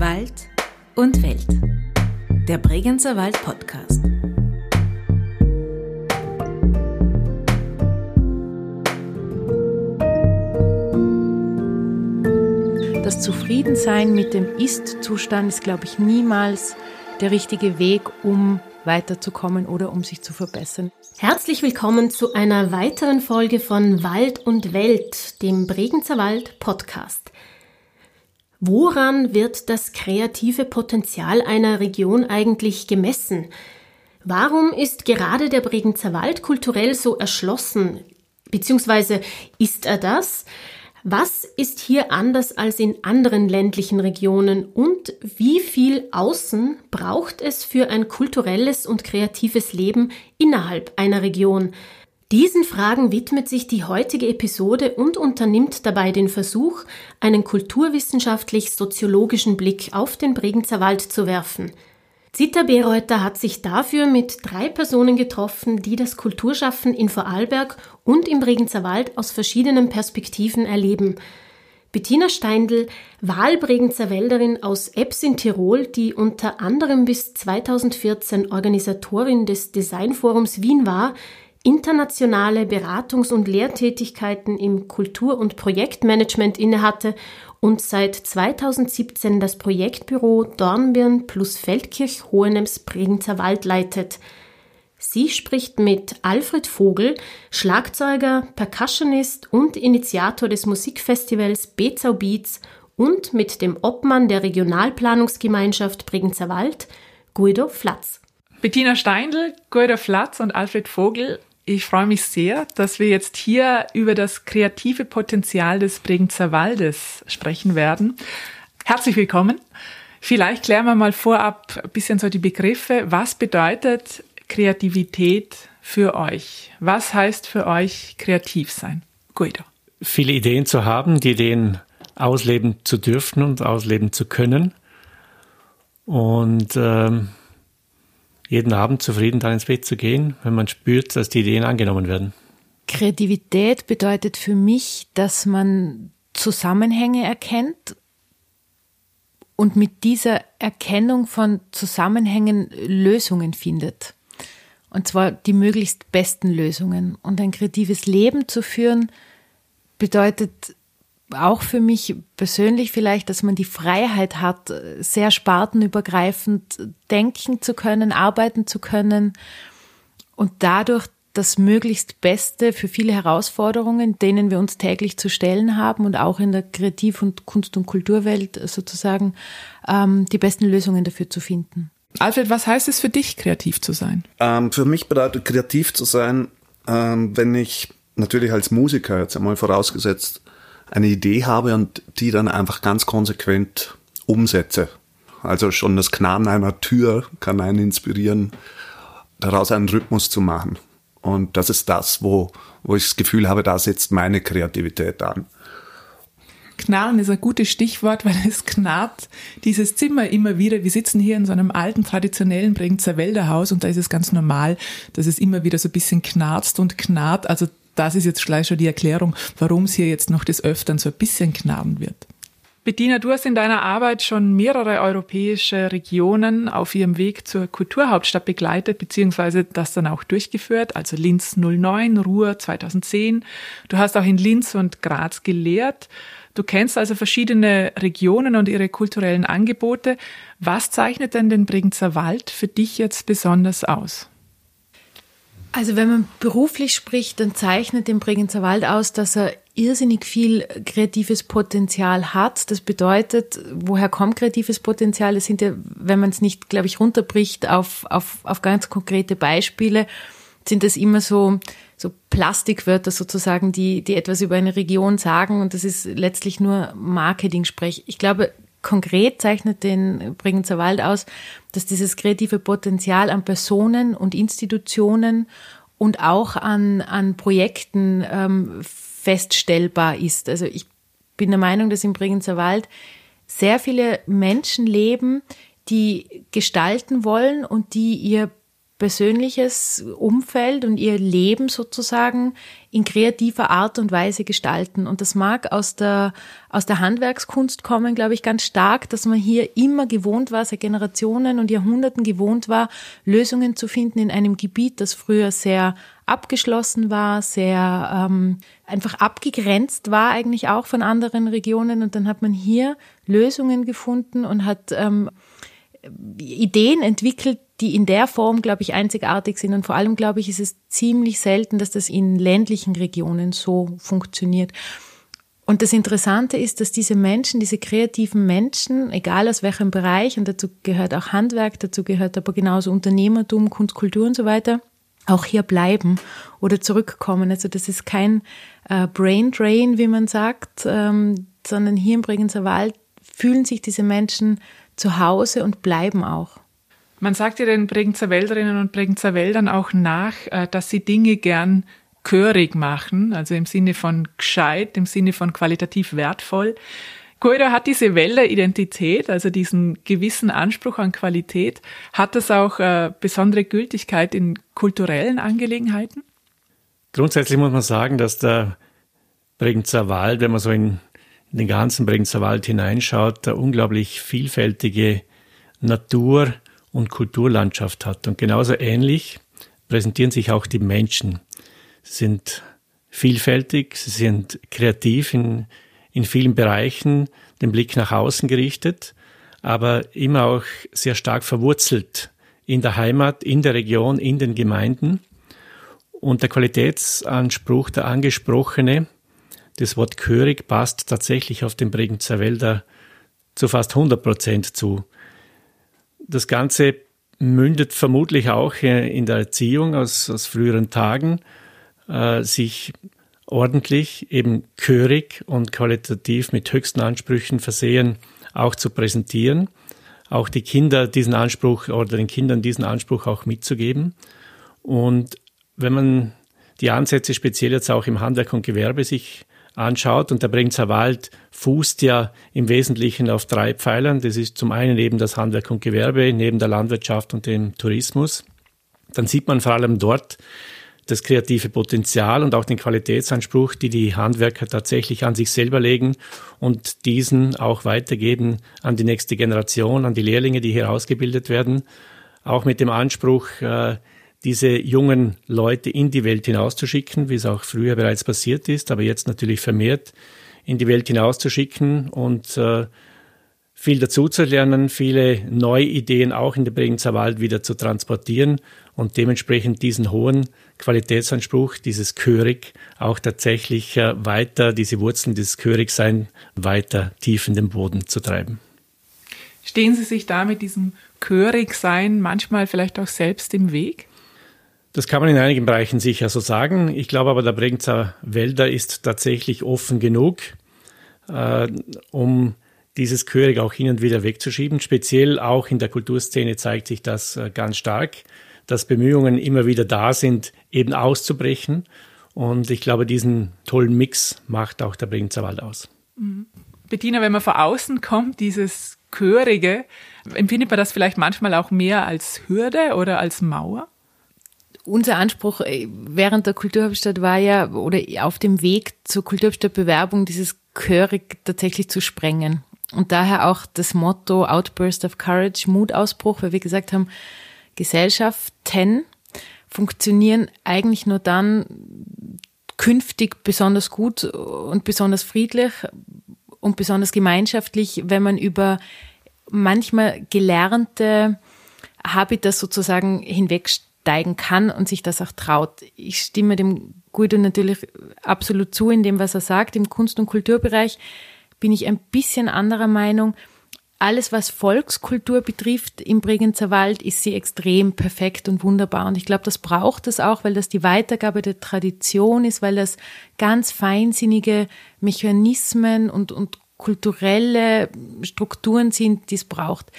Wald und Welt. Der Bregenzer Wald Podcast. Das Zufriedensein mit dem Ist-Zustand ist, glaube ich, niemals der richtige Weg, um weiterzukommen oder um sich zu verbessern. Herzlich willkommen zu einer weiteren Folge von Wald und Welt, dem Bregenzer Wald Podcast. Woran wird das kreative Potenzial einer Region eigentlich gemessen? Warum ist gerade der Bregenzer Wald kulturell so erschlossen? Beziehungsweise ist er das? Was ist hier anders als in anderen ländlichen Regionen und wie viel Außen braucht es für ein kulturelles und kreatives Leben innerhalb einer Region? Diesen Fragen widmet sich die heutige Episode und unternimmt dabei den Versuch, einen kulturwissenschaftlich-soziologischen Blick auf den Bregenzer Wald zu werfen – Zita Bereuter hat sich dafür mit drei Personen getroffen, die das Kulturschaffen in Vorarlberg und im Bregenzer Wald aus verschiedenen Perspektiven erleben. Bettina Steindl, Wahlbregenzer Wälderin aus Ebbs in Tirol, die unter anderem bis 2014 Organisatorin des Designforums Wien war, internationale Beratungs- und Lehrtätigkeiten im Kultur- und Projektmanagement innehatte und seit 2017 das Projektbüro Dornbirn plus Feldkirch Hohenems Bregenzer Wald leitet. Sie spricht mit Alfred Vogel, Schlagzeuger, Percussionist und Initiator des Musikfestivals Bezau Beats und mit dem Obmann der Regionalplanungsgemeinschaft Bregenzer Wald, Guido Flatz. Bettina Steindl, Guido Flatz und Alfred Vogel ich freue mich sehr, dass wir jetzt hier über das kreative Potenzial des Bregenzer Waldes sprechen werden. Herzlich willkommen. Vielleicht klären wir mal vorab ein bisschen so die Begriffe. Was bedeutet Kreativität für euch? Was heißt für euch kreativ sein? Guido. Viele Ideen zu haben, die Ideen ausleben zu dürfen und ausleben zu können. Und ähm, jeden Abend zufrieden dann ins Bett zu gehen, wenn man spürt, dass die Ideen angenommen werden. Kreativität bedeutet für mich, dass man Zusammenhänge erkennt und mit dieser Erkennung von Zusammenhängen Lösungen findet. Und zwar die möglichst besten Lösungen. Und ein kreatives Leben zu führen bedeutet auch für mich persönlich vielleicht, dass man die Freiheit hat, sehr spartenübergreifend denken zu können, arbeiten zu können und dadurch das möglichst Beste für viele Herausforderungen, denen wir uns täglich zu stellen haben und auch in der Kreativ- und Kunst- und Kulturwelt sozusagen ähm, die besten Lösungen dafür zu finden. Alfred, was heißt es für dich, kreativ zu sein? Ähm, für mich bedeutet kreativ zu sein, ähm, wenn ich natürlich als Musiker jetzt einmal vorausgesetzt eine Idee habe und die dann einfach ganz konsequent umsetze. Also schon das Knarren einer Tür kann einen inspirieren, daraus einen Rhythmus zu machen. Und das ist das, wo, wo ich das Gefühl habe, da setzt meine Kreativität an. Knarren ist ein gutes Stichwort, weil es knarrt dieses Zimmer immer wieder. Wir sitzen hier in so einem alten, traditionellen Bregenzer Wälderhaus und da ist es ganz normal, dass es immer wieder so ein bisschen knarzt und knarrt. Also das ist jetzt gleich schon die Erklärung, warum es hier jetzt noch des Öfteren so ein bisschen knarren wird. Bettina, du hast in deiner Arbeit schon mehrere europäische Regionen auf ihrem Weg zur Kulturhauptstadt begleitet, beziehungsweise das dann auch durchgeführt, also Linz 09, Ruhr 2010. Du hast auch in Linz und Graz gelehrt. Du kennst also verschiedene Regionen und ihre kulturellen Angebote. Was zeichnet denn den Bregenzer Wald für dich jetzt besonders aus? Also wenn man beruflich spricht, dann zeichnet den Bregenzer Wald aus, dass er irrsinnig viel kreatives Potenzial hat. Das bedeutet, woher kommt kreatives Potenzial? Das sind ja, wenn man es nicht, glaube ich, runterbricht auf, auf, auf ganz konkrete Beispiele, sind das immer so, so Plastikwörter sozusagen, die, die etwas über eine Region sagen und das ist letztlich nur Marketing-Sprech. Ich glaube, konkret zeichnet den Bregenzer Wald aus, dass dieses kreative Potenzial an Personen und Institutionen und auch an, an Projekten ähm, feststellbar ist. Also ich bin der Meinung, dass im Bregenzer Wald sehr viele Menschen leben, die gestalten wollen und die ihr persönliches Umfeld und ihr Leben sozusagen in kreativer Art und Weise gestalten. Und das mag aus der, aus der Handwerkskunst kommen, glaube ich, ganz stark, dass man hier immer gewohnt war, seit Generationen und Jahrhunderten gewohnt war, Lösungen zu finden in einem Gebiet, das früher sehr abgeschlossen war, sehr ähm, einfach abgegrenzt war eigentlich auch von anderen Regionen. Und dann hat man hier Lösungen gefunden und hat ähm, Ideen entwickelt, die in der Form, glaube ich, einzigartig sind. Und vor allem, glaube ich, ist es ziemlich selten, dass das in ländlichen Regionen so funktioniert. Und das Interessante ist, dass diese Menschen, diese kreativen Menschen, egal aus welchem Bereich, und dazu gehört auch Handwerk, dazu gehört aber genauso Unternehmertum, Kunst, Kultur und so weiter, auch hier bleiben oder zurückkommen. Also das ist kein äh, Brain Drain, wie man sagt, ähm, sondern hier im Bregenzer Wald fühlen sich diese Menschen zu Hause und bleiben auch. Man sagt ja den Bregenzer Wälderinnen und Bregenzer Wäldern auch nach, äh, dass sie Dinge gern körig machen, also im Sinne von gescheit, im Sinne von qualitativ wertvoll. Koida hat diese Wälder-Identität, also diesen gewissen Anspruch an Qualität. Hat das auch äh, besondere Gültigkeit in kulturellen Angelegenheiten? Grundsätzlich muss man sagen, dass der Bregenzer Wald, wenn man so in, den ganzen Bregenzer Wald hineinschaut, eine unglaublich vielfältige Natur- und Kulturlandschaft hat. Und genauso ähnlich präsentieren sich auch die Menschen. Sie sind vielfältig, sie sind kreativ in, in vielen Bereichen, den Blick nach außen gerichtet, aber immer auch sehr stark verwurzelt in der Heimat, in der Region, in den Gemeinden. Und der Qualitätsanspruch, der angesprochene, das Wort Körig passt tatsächlich auf den Bregenzer Wälder zu fast 100 Prozent zu. Das Ganze mündet vermutlich auch in der Erziehung aus, aus früheren Tagen, äh, sich ordentlich, eben chörig und qualitativ mit höchsten Ansprüchen versehen, auch zu präsentieren, auch die Kinder diesen Anspruch oder den Kindern diesen Anspruch auch mitzugeben. Und wenn man die Ansätze speziell jetzt auch im Handwerk und Gewerbe sich anschaut. Und der Bregenzer Wald fußt ja im Wesentlichen auf drei Pfeilern. Das ist zum einen eben das Handwerk und Gewerbe, neben der Landwirtschaft und dem Tourismus. Dann sieht man vor allem dort das kreative Potenzial und auch den Qualitätsanspruch, die die Handwerker tatsächlich an sich selber legen und diesen auch weitergeben an die nächste Generation, an die Lehrlinge, die hier ausgebildet werden. Auch mit dem Anspruch, äh, diese jungen Leute in die Welt hinauszuschicken, wie es auch früher bereits passiert ist, aber jetzt natürlich vermehrt in die Welt hinauszuschicken und äh, viel dazu zu lernen, viele neue Ideen auch in den Bregenzer Wald wieder zu transportieren und dementsprechend diesen hohen Qualitätsanspruch, dieses Körig, auch tatsächlich äh, weiter, diese Wurzeln dieses Körigsein weiter tief in den Boden zu treiben. Stehen Sie sich da mit diesem Körigsein manchmal vielleicht auch selbst im Weg? Das kann man in einigen Bereichen sicher so sagen. Ich glaube aber, der Bregenzer Wälder ist tatsächlich offen genug, äh, um dieses Chörig auch hin und wieder wegzuschieben. Speziell auch in der Kulturszene zeigt sich das äh, ganz stark, dass Bemühungen immer wieder da sind, eben auszubrechen. Und ich glaube, diesen tollen Mix macht auch der Bregenzer Wald aus. Mhm. Bettina, wenn man von außen kommt, dieses Chörige, empfindet man das vielleicht manchmal auch mehr als Hürde oder als Mauer? Unser Anspruch äh, während der Kulturhauptstadt war ja, oder auf dem Weg zur Kulturhauptstadtbewerbung, dieses Chörig tatsächlich zu sprengen. Und daher auch das Motto Outburst of Courage, Mutausbruch, weil wir gesagt haben, Gesellschaften funktionieren eigentlich nur dann künftig besonders gut und besonders friedlich und besonders gemeinschaftlich, wenn man über manchmal gelernte Habitas sozusagen hinwegsteigt steigen kann und sich das auch traut. Ich stimme dem Guido natürlich absolut zu in dem, was er sagt. Im Kunst- und Kulturbereich bin ich ein bisschen anderer Meinung. Alles, was Volkskultur betrifft im Bregenzer Wald, ist sie extrem perfekt und wunderbar. Und ich glaube, das braucht es auch, weil das die Weitergabe der Tradition ist, weil das ganz feinsinnige Mechanismen und, und kulturelle Strukturen sind, die es braucht.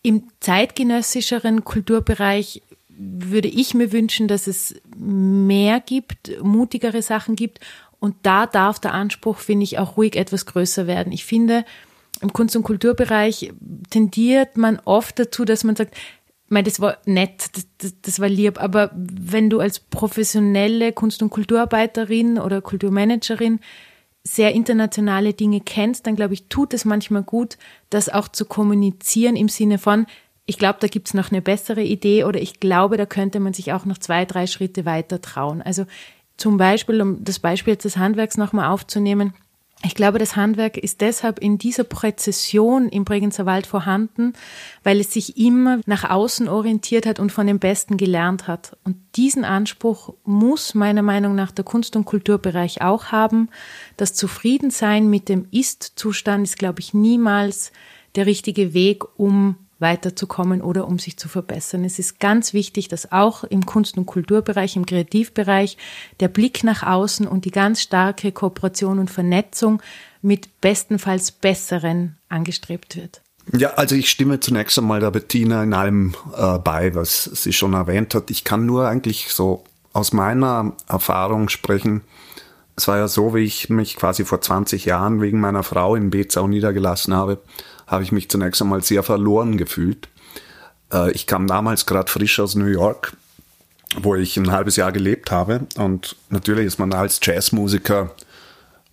Im zeitgenössischeren Kulturbereich würde ich mir wünschen, dass es mehr gibt, mutigere Sachen gibt. Und da darf der Anspruch, finde ich, auch ruhig etwas größer werden. Ich finde, im Kunst- und Kulturbereich tendiert man oft dazu, dass man sagt, Mei, das war nett, das, das, das, war lieb, aber wenn du als professionelle Kunst- und Kulturarbeiterin oder Kulturmanagerin sehr internationale Dinge kennst, dann glaube ich, tut es manchmal gut, das auch zu kommunizieren im Sinne von, ich glaube, da gibt es noch eine bessere Idee oder ich glaube, da könnte man sich auch noch zwei, drei Schritte weiter trauen. Also zum Beispiel, um das Beispiel des Handwerks nochmal aufzunehmen, ich glaube, das Handwerk ist deshalb in dieser Präzision im Bregenzer Wald vorhanden, weil es sich immer nach außen orientiert hat und von dem Besten gelernt hat. Und diesen Anspruch muss meiner Meinung nach der Kunst- und Kulturbereich auch haben. Das Zufriedensein mit dem Ist-Zustand ist, glaube ich, niemals der richtige Weg, um weiterzukommen oder um sich zu verbessern. Es ist ganz wichtig, dass auch im Kunst- und Kulturbereich, im Kreativbereich der Blick nach außen und die ganz starke Kooperation und Vernetzung mit bestenfalls Besseren angestrebt wird. Ja, also ich stimme zunächst einmal der Bettina in allem äh, bei, was sie schon erwähnt hat. Ich kann nur eigentlich so aus meiner Erfahrung sprechen. Es war ja so, wie ich mich quasi vor 20 Jahren wegen meiner Frau in Bezau niedergelassen habe habe ich mich zunächst einmal sehr verloren gefühlt. Äh, ich kam damals gerade frisch aus New York, wo ich ein halbes Jahr gelebt habe. Und natürlich ist man als Jazzmusiker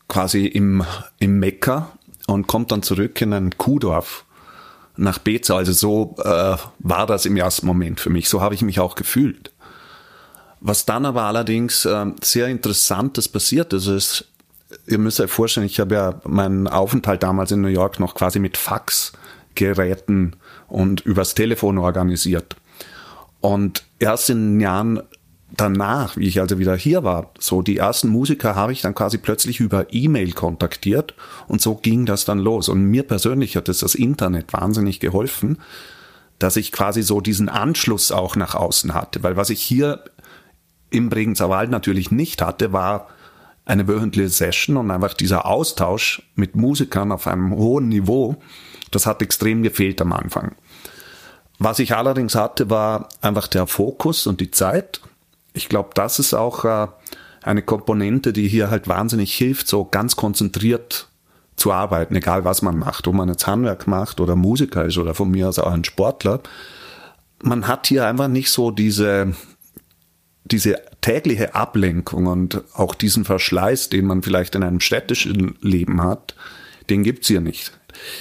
quasi im, im Mekka und kommt dann zurück in ein Kuhdorf nach Beza. Also so äh, war das im ersten Moment für mich. So habe ich mich auch gefühlt. Was dann aber allerdings äh, sehr interessantes passiert ist, ist, ihr müsst euch vorstellen, ich habe ja meinen Aufenthalt damals in New York noch quasi mit Faxgeräten und übers Telefon organisiert. Und erst in den Jahren danach, wie ich also wieder hier war, so die ersten Musiker habe ich dann quasi plötzlich über E-Mail kontaktiert und so ging das dann los. Und mir persönlich hat es das Internet wahnsinnig geholfen, dass ich quasi so diesen Anschluss auch nach außen hatte. Weil was ich hier im Bregenzer Wald natürlich nicht hatte, war eine wöchentliche Session und einfach dieser Austausch mit Musikern auf einem hohen Niveau, das hat extrem gefehlt am Anfang. Was ich allerdings hatte, war einfach der Fokus und die Zeit. Ich glaube, das ist auch äh, eine Komponente, die hier halt wahnsinnig hilft, so ganz konzentriert zu arbeiten, egal was man macht, ob man jetzt Handwerk macht oder Musiker ist oder von mir aus auch ein Sportler. Man hat hier einfach nicht so diese, diese tägliche Ablenkung und auch diesen Verschleiß, den man vielleicht in einem städtischen Leben hat, den gibt's hier nicht.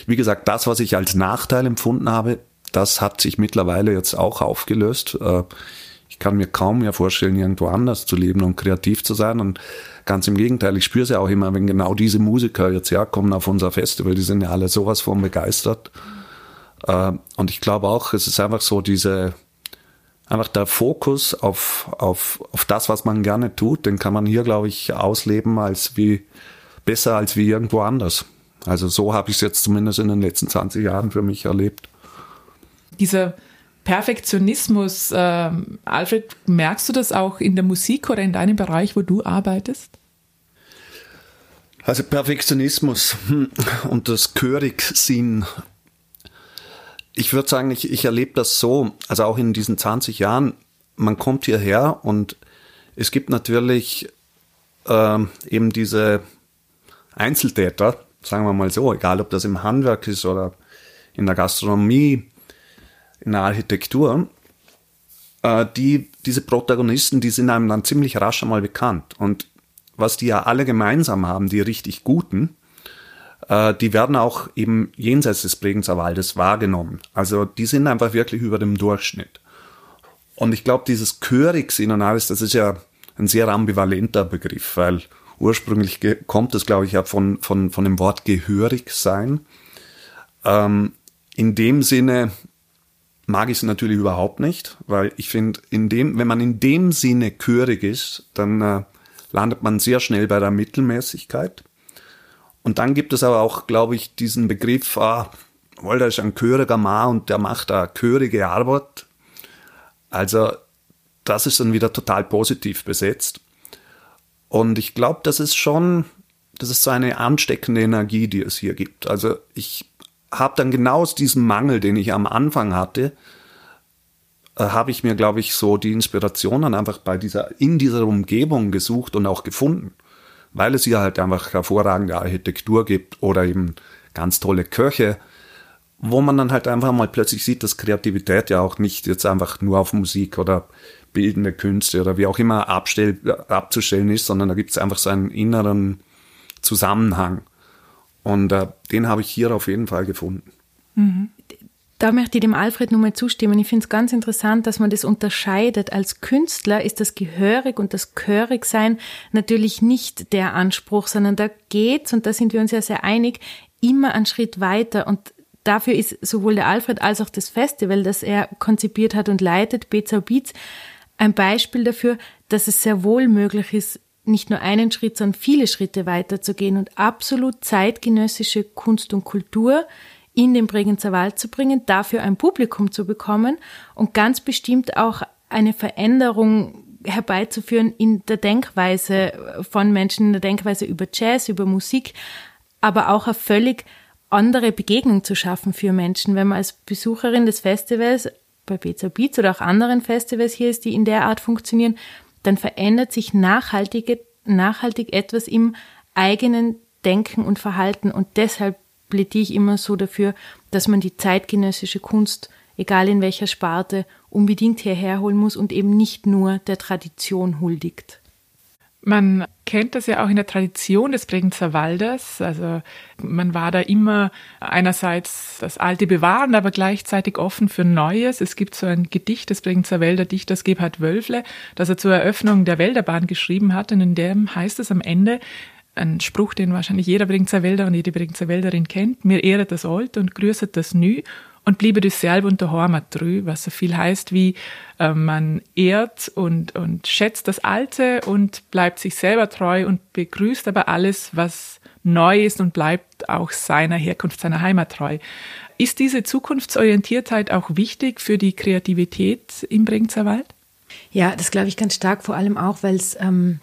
Wie gesagt, das, was ich als Nachteil empfunden habe, das hat sich mittlerweile jetzt auch aufgelöst. Äh, ich kann mir kaum mehr vorstellen, irgendwo anders zu leben und kreativ zu sein. Und ganz im Gegenteil, ich spüre es ja auch immer, wenn genau diese Musiker jetzt herkommen auf unser Festival, die sind ja alle sowas von begeistert. Äh, und ich glaube auch, es ist einfach so diese, einfach der Fokus auf, auf, auf das, was man gerne tut, den kann man hier, glaube ich, ausleben als wie besser als wie irgendwo anders. Also so habe ich es jetzt zumindest in den letzten 20 Jahren für mich erlebt. Dieser Perfektionismus, äh, Alfred, merkst du das auch in der Musik oder in deinem Bereich, wo du arbeitest? Also Perfektionismus hm, und das Chörigsein ich würde sagen, ich, ich erlebe das so, also auch in diesen 20 Jahren, man kommt hierher und es gibt natürlich äh, eben diese Einzeltäter, sagen wir mal so, egal ob das im Handwerk ist oder in der Gastronomie, in der Architektur, äh, die, diese Protagonisten, die sind einem dann ziemlich rasch einmal bekannt. Und was die ja alle gemeinsam haben, die richtig Guten, äh, die werden auch eben jenseits des Bregenzer Waldes wahrgenommen. Also die sind einfach wirklich über dem Durchschnitt. Und ich glaube, dieses Chörigsein und alles, das ist ja ein sehr ambivalenter Begriff, weil ursprünglich kommt es, glaube ich, ja von, von, von dem Wort gehörig sein. Ähm, in dem Sinne mag ich es natürlich überhaupt nicht, weil ich finde, in dem, wenn man in dem Sinne chörig ist, dann äh, landet man sehr schnell bei der Mittelmäßigkeit. Und dann gibt es aber auch, glaube ich, diesen Begriff, ah, weil da ist ein chöriger Mann und der macht da chörige Arbeit. Also das ist dann wieder total positiv besetzt. Und ich glaube, das ist schon, das ist so eine ansteckende Energie, die es hier gibt. Also ich habe dann genau aus diesem Mangel, den ich am Anfang hatte, äh, habe ich mir, glaube ich, so die Inspiration dann einfach bei dieser, in dieser Umgebung gesucht und auch gefunden weil es hier halt einfach hervorragende Architektur gibt oder eben ganz tolle Köche. wo man dann halt einfach mal plötzlich sieht, dass Kreativität ja auch nicht jetzt einfach nur auf Musik oder bildende Künste oder wie auch immer abstell, abzustellen ist, sondern da gibt es einfach so einen inneren Zusammenhang. Und äh, den habe ich hier auf jeden Fall gefunden. Mhm. Da möchte ich dem Alfred nochmal zustimmen. Ich finde es ganz interessant, dass man das unterscheidet. Als Künstler ist das Gehörig und das Chörigsein natürlich nicht der Anspruch, sondern da geht's, und da sind wir uns ja sehr einig, immer einen Schritt weiter. Und dafür ist sowohl der Alfred als auch das Festival, das er konzipiert hat und leitet, Bezau Beats, ein Beispiel dafür, dass es sehr wohl möglich ist, nicht nur einen Schritt, sondern viele Schritte weiterzugehen und absolut zeitgenössische Kunst und Kultur in den Bregenzer Wald zu bringen, dafür ein Publikum zu bekommen und ganz bestimmt auch eine Veränderung herbeizuführen in der Denkweise von Menschen, in der Denkweise über Jazz, über Musik, aber auch eine völlig andere Begegnung zu schaffen für Menschen. Wenn man als Besucherin des Festivals bei Pizza Beats oder auch anderen Festivals hier ist, die in der Art funktionieren, dann verändert sich nachhaltige, nachhaltig etwas im eigenen Denken und Verhalten. Und deshalb plädiere ich immer so dafür, dass man die zeitgenössische Kunst, egal in welcher Sparte, unbedingt hierher holen muss und eben nicht nur der Tradition huldigt. Man kennt das ja auch in der Tradition des Bregenzer Waldes. Also man war da immer einerseits das Alte bewahren, aber gleichzeitig offen für Neues. Es gibt so ein Gedicht des Bregenzer Wälder Dichters Gebhard Wölfle, das er zur Eröffnung der Wälderbahn geschrieben hat. Und in dem heißt es am Ende, ein Spruch, den wahrscheinlich jeder Bregenzer Wälder und jede Bregenzer Wälderin kennt, mir ehret das Alt und grüßet das Nü und bliebe du selber unter Hormat drü, was so viel heißt wie äh, man ehrt und, und schätzt das Alte und bleibt sich selber treu und begrüßt aber alles, was neu ist und bleibt auch seiner Herkunft, seiner Heimat treu. Ist diese Zukunftsorientiertheit auch wichtig für die Kreativität im Bregenzer Wald? Ja, das glaube ich ganz stark, vor allem auch, weil es ähm,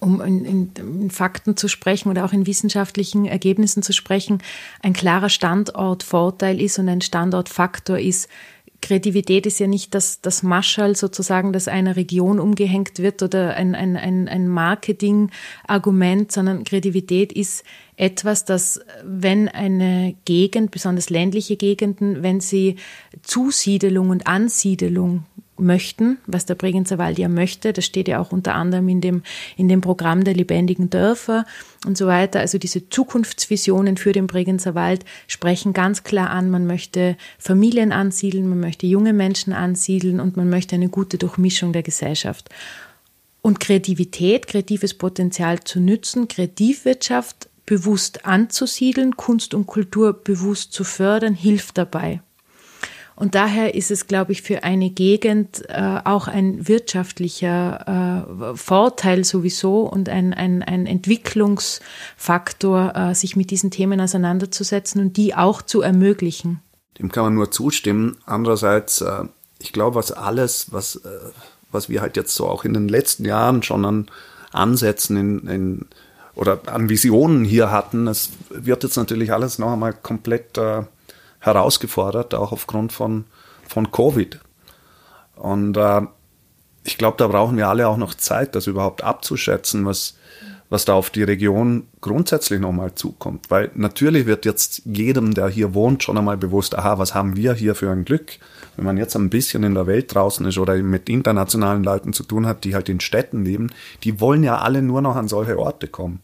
um in, in, in, Fakten zu sprechen oder auch in wissenschaftlichen Ergebnissen zu sprechen, ein klarer Standortvorteil ist und ein Standortfaktor ist. Kreativität ist ja nicht das, das Maschall sozusagen, das einer Region umgehängt wird oder ein, ein, ein, ein Marketing-Argument, sondern Kreativität ist etwas, das, wenn eine Gegend, besonders ländliche Gegenden, wenn sie Zusiedelung und Ansiedelung möchten, was der Bregenzer Wald ja möchte. Das steht ja auch unter anderem in dem, in dem Programm der lebendigen Dörfer und so weiter. Also diese Zukunftsvisionen für den Bregenzer Wald sprechen ganz klar an, man möchte Familien ansiedeln, man möchte junge Menschen ansiedeln und man möchte eine gute Durchmischung der Gesellschaft. Und Kreativität, kreatives Potenzial zu nützen, Kreativwirtschaft bewusst anzusiedeln, Kunst und Kultur bewusst zu fördern, hilft dabei. Und daher ist es, glaube ich, für eine Gegend äh, auch ein wirtschaftlicher äh, Vorteil sowieso und ein, ein, ein Entwicklungsfaktor, äh, sich mit diesen Themen auseinanderzusetzen und die auch zu ermöglichen. Dem kann man nur zustimmen. Andererseits, äh, ich glaube, was alles, was, äh, was wir halt jetzt so auch in den letzten Jahren schon an Ansätzen in, in oder an Visionen hier hatten, es wird jetzt natürlich alles noch einmal komplett äh, herausgefordert, auch aufgrund von, von Covid. Und äh, ich glaube, da brauchen wir alle auch noch Zeit, das überhaupt abzuschätzen, was, was da auf die Region grundsätzlich nochmal zukommt. Weil natürlich wird jetzt jedem, der hier wohnt, schon einmal bewusst, aha, was haben wir hier für ein Glück? Wenn man jetzt ein bisschen in der Welt draußen ist oder mit internationalen Leuten zu tun hat, die halt in Städten leben, die wollen ja alle nur noch an solche Orte kommen.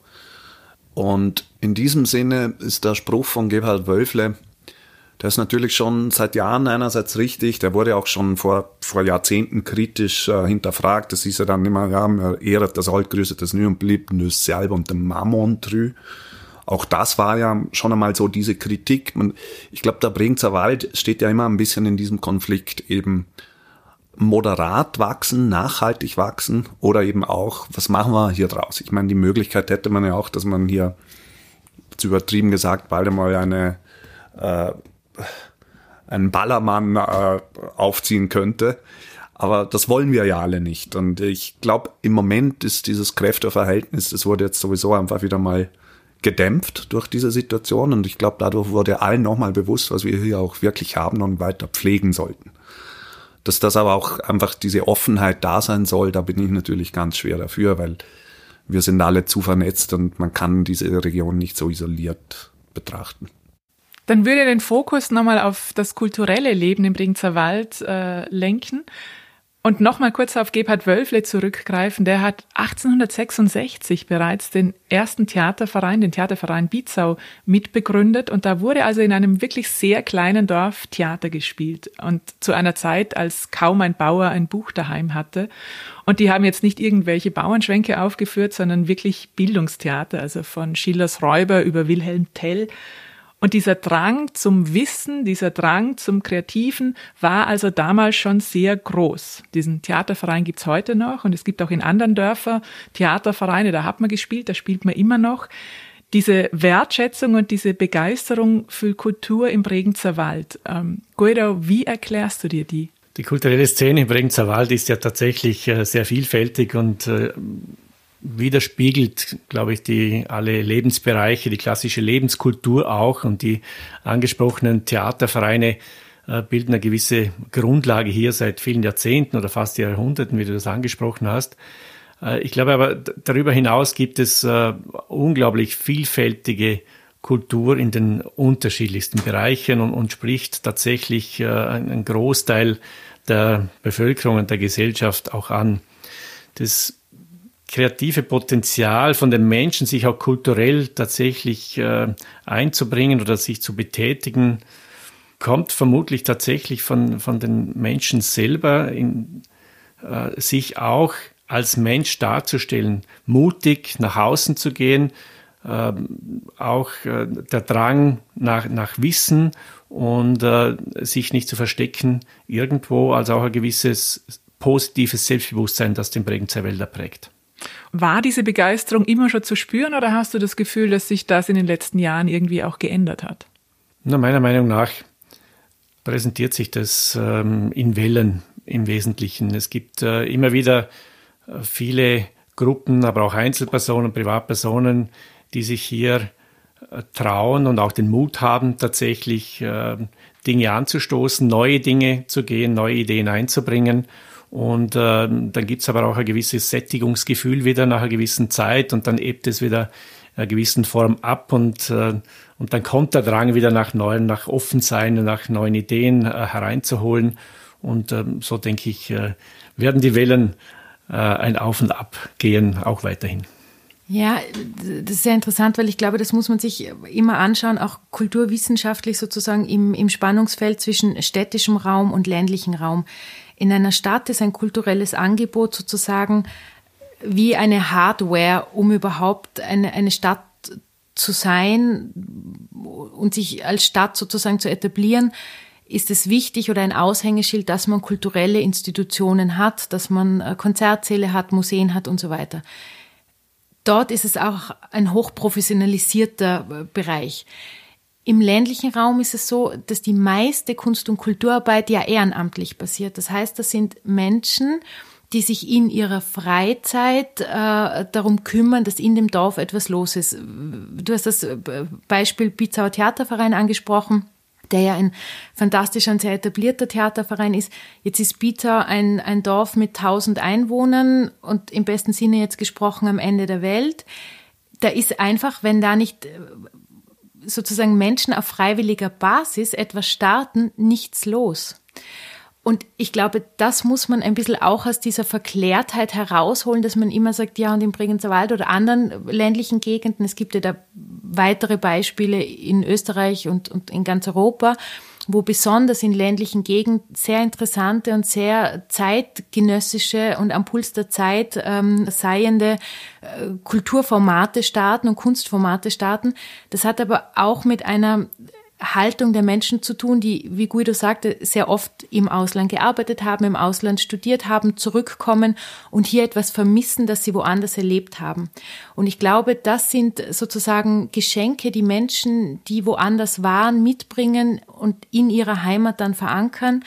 Und in diesem Sinne ist der Spruch von Gebhard Wölfle, der ist natürlich schon seit Jahren einerseits richtig, der wurde auch schon vor, vor Jahrzehnten kritisch äh, hinterfragt. Das hieß ja dann immer, ja, er ehret das altgrößte das Nü und blieb nü selber und dem Mammon trü. Auch das war ja schon einmal so diese Kritik. Man, ich glaube, der Bringzer Wald steht ja immer ein bisschen in diesem Konflikt eben moderat wachsen, nachhaltig wachsen oder eben auch, was machen wir hier draus? Ich meine, die Möglichkeit hätte man ja auch, dass man hier, zu übertrieben gesagt, bald einmal eine äh, einen Ballermann äh, aufziehen könnte. Aber das wollen wir ja alle nicht. Und ich glaube, im Moment ist dieses Kräfteverhältnis, das wurde jetzt sowieso einfach wieder mal gedämpft durch diese Situation. Und ich glaube, dadurch wurde allen nochmal bewusst, was wir hier auch wirklich haben und weiter pflegen sollten. Dass das aber auch einfach diese Offenheit da sein soll, da bin ich natürlich ganz schwer dafür, weil wir sind alle zu vernetzt und man kann diese Region nicht so isoliert betrachten. Dann würde ich den Fokus nochmal auf das kulturelle Leben im Bregenzer Wald äh, lenken. Und nochmal kurz auf Gebhard Wölfle zurückgreifen. Der hat 1866 bereits den ersten Theaterverein, den Theaterverein Bietzau, mitbegründet. Und da wurde also in einem wirklich sehr kleinen Dorf Theater gespielt. Und zu einer Zeit, als kaum ein Bauer ein Buch daheim hatte. Und die haben jetzt nicht irgendwelche Bauernschwänke aufgeführt, sondern wirklich Bildungstheater, also von Schillers Räuber über Wilhelm Tell und dieser Drang zum Wissen, dieser Drang zum Kreativen war also damals schon sehr groß. Diesen Theaterverein gibt's heute noch und es gibt auch in anderen Dörfern Theatervereine, da hat man gespielt, da spielt man immer noch. Diese Wertschätzung und diese Begeisterung für Kultur im Bregenzer Wald. Ähm, Guido, wie erklärst du dir die? Die kulturelle Szene im Bregenzer Wald ist ja tatsächlich äh, sehr vielfältig und äh, widerspiegelt, glaube ich, die alle Lebensbereiche, die klassische Lebenskultur auch und die angesprochenen Theatervereine äh, bilden eine gewisse Grundlage hier seit vielen Jahrzehnten oder fast Jahrhunderten, wie du das angesprochen hast. Äh, ich glaube aber, darüber hinaus gibt es äh, unglaublich vielfältige Kultur in den unterschiedlichsten Bereichen und, und spricht tatsächlich einen Großteil der Bevölkerung und der Gesellschaft auch an. Das kreative Potenzial von den Menschen, sich auch kulturell tatsächlich äh, einzubringen oder sich zu betätigen, kommt vermutlich tatsächlich von, von den Menschen selber, in, äh, sich auch als Mensch darzustellen, mutig nach außen zu gehen, äh, auch äh, der Drang nach, nach Wissen und äh, sich nicht zu verstecken irgendwo, also auch ein gewisses positives Selbstbewusstsein, das den Bregenzer Wälder prägt. War diese Begeisterung immer schon zu spüren oder hast du das Gefühl, dass sich das in den letzten Jahren irgendwie auch geändert hat? Na, meiner Meinung nach präsentiert sich das ähm, in Wellen im Wesentlichen. Es gibt äh, immer wieder äh, viele Gruppen, aber auch Einzelpersonen, Privatpersonen, die sich hier äh, trauen und auch den Mut haben, tatsächlich äh, Dinge anzustoßen, neue Dinge zu gehen, neue Ideen einzubringen. Und äh, dann gibt's aber auch ein gewisses Sättigungsgefühl wieder nach einer gewissen Zeit und dann ebt es wieder in einer gewissen Form ab und, äh, und dann kommt der Drang wieder nach neuen, nach Offensein, nach neuen Ideen äh, hereinzuholen. Und ähm, so denke ich, äh, werden die Wellen äh, ein Auf und Ab gehen, auch weiterhin. Ja, das ist sehr interessant, weil ich glaube, das muss man sich immer anschauen, auch kulturwissenschaftlich sozusagen im, im Spannungsfeld zwischen städtischem Raum und ländlichem Raum. In einer Stadt ist ein kulturelles Angebot sozusagen wie eine Hardware, um überhaupt eine, eine Stadt zu sein und sich als Stadt sozusagen zu etablieren, ist es wichtig oder ein Aushängeschild, dass man kulturelle Institutionen hat, dass man äh, Konzertsäle hat, Museen hat und so weiter. Dort ist es auch ein hochprofessionalisierter äh, Bereich. Im ländlichen Raum ist es so, dass die meiste Kunst- und Kulturarbeit ja ehrenamtlich passiert. Das heißt, das sind Menschen, die sich in ihrer Freizeit äh, darum kümmern, dass in dem Dorf etwas los ist. Du hast das äh, Beispiel Pizzauer Theaterverein angesprochen, der ja ein fantastischer und sehr etablierter Theaterverein ist. Jetzt ist Pizzau ein, ein Dorf mit 1000 Einwohnern und im besten Sinne jetzt gesprochen am Ende der Welt. Da ist einfach, wenn da nicht sozusagen Menschen auf freiwilliger Basis etwas starten, nichts los. Und ich glaube, das muss man ein bisschen auch aus dieser Verklärtheit herausholen, dass man immer sagt, ja, und im Bregenzer Wald oder anderen ländlichen Gegenden, es gibt ja da weitere Beispiele in Österreich und, und in ganz Europa, wo besonders in ländlichen Gegenden sehr interessante und sehr zeitgenössische und am Puls der Zeit ähm, seiende äh, Kulturformate starten und Kunstformate starten. Das hat aber auch mit einer Haltung der Menschen zu tun, die, wie Guido sagte, sehr oft im Ausland gearbeitet haben, im Ausland studiert haben, zurückkommen und hier etwas vermissen, das sie woanders erlebt haben. Und ich glaube, das sind sozusagen Geschenke, die Menschen, die woanders waren, mitbringen und in ihrer Heimat dann verankern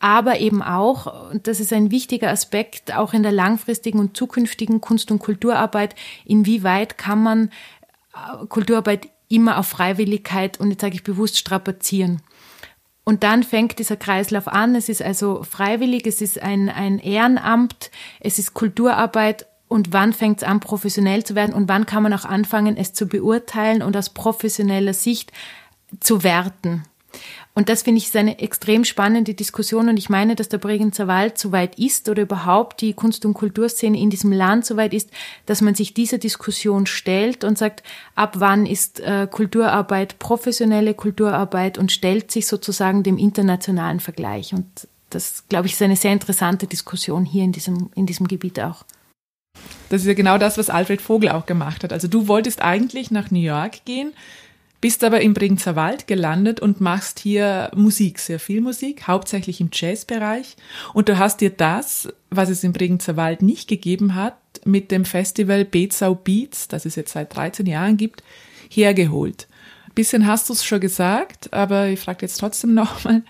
aber eben auch, und das ist ein wichtiger Aspekt, auch in der langfristigen und zukünftigen Kunst- und Kulturarbeit, inwieweit kann man äh, Kulturarbeit immer auf Freiwilligkeit und jetzt sage ich bewusst strapazieren. Und dann fängt dieser Kreislauf an. Es ist also freiwillig, es ist ein, ein Ehrenamt, es ist Kulturarbeit. Und wann fängt es an, professionell zu werden? Und wann kann man auch anfangen, es zu beurteilen und aus professioneller Sicht zu werten. Und das finde ich ist eine extrem spannende Diskussion und ich meine, dass der Bregenzer Wald so weit ist oder überhaupt die Kunst- und Kulturszene in diesem Land so weit ist, dass man sich dieser Diskussion stellt und sagt, ab wann ist äh, Kulturarbeit professionelle Kulturarbeit und stellt sich sozusagen dem internationalen Vergleich. Und das, glaube ich, ist eine sehr interessante Diskussion hier in diesem, in diesem Gebiet auch. Das ist ja genau das, was Alfred Vogel auch gemacht hat. Also du wolltest eigentlich nach New York gehen, bist aber im Bregenzer Wald gelandet und machst hier Musik, sehr viel Musik, hauptsächlich im Jazzbereich. Und du hast dir das, was es im Bregenzer Wald nicht gegeben hat, mit dem Festival Bezau Beats, das es jetzt seit 13 Jahren gibt, hergeholt. Ein bisschen hast du es schon gesagt, aber ich frage jetzt trotzdem nochmal,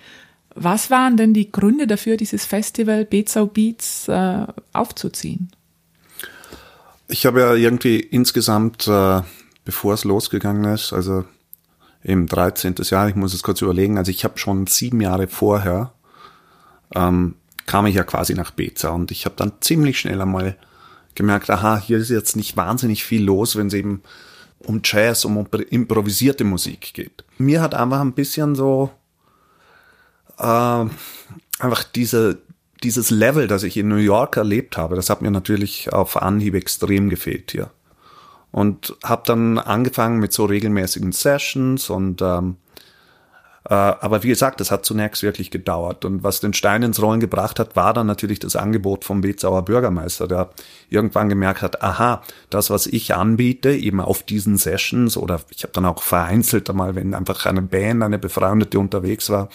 was waren denn die Gründe dafür, dieses Festival Bezau Beats äh, aufzuziehen? Ich habe ja irgendwie insgesamt, äh, bevor es losgegangen ist, also im 13. Jahr, ich muss es kurz überlegen, also ich habe schon sieben Jahre vorher, ähm, kam ich ja quasi nach Beza und ich habe dann ziemlich schnell einmal gemerkt, aha, hier ist jetzt nicht wahnsinnig viel los, wenn es eben um Jazz, um improvisierte Musik geht. Mir hat einfach ein bisschen so äh, einfach diese, dieses Level, das ich in New York erlebt habe, das hat mir natürlich auf Anhieb extrem gefehlt hier und habe dann angefangen mit so regelmäßigen Sessions und ähm, äh, aber wie gesagt, das hat zunächst wirklich gedauert. Und was den Stein ins Rollen gebracht hat, war dann natürlich das Angebot vom Bezauer Bürgermeister, der irgendwann gemerkt hat, aha, das, was ich anbiete, eben auf diesen Sessions oder ich habe dann auch vereinzelt einmal, wenn einfach eine Band, eine befreundete unterwegs war,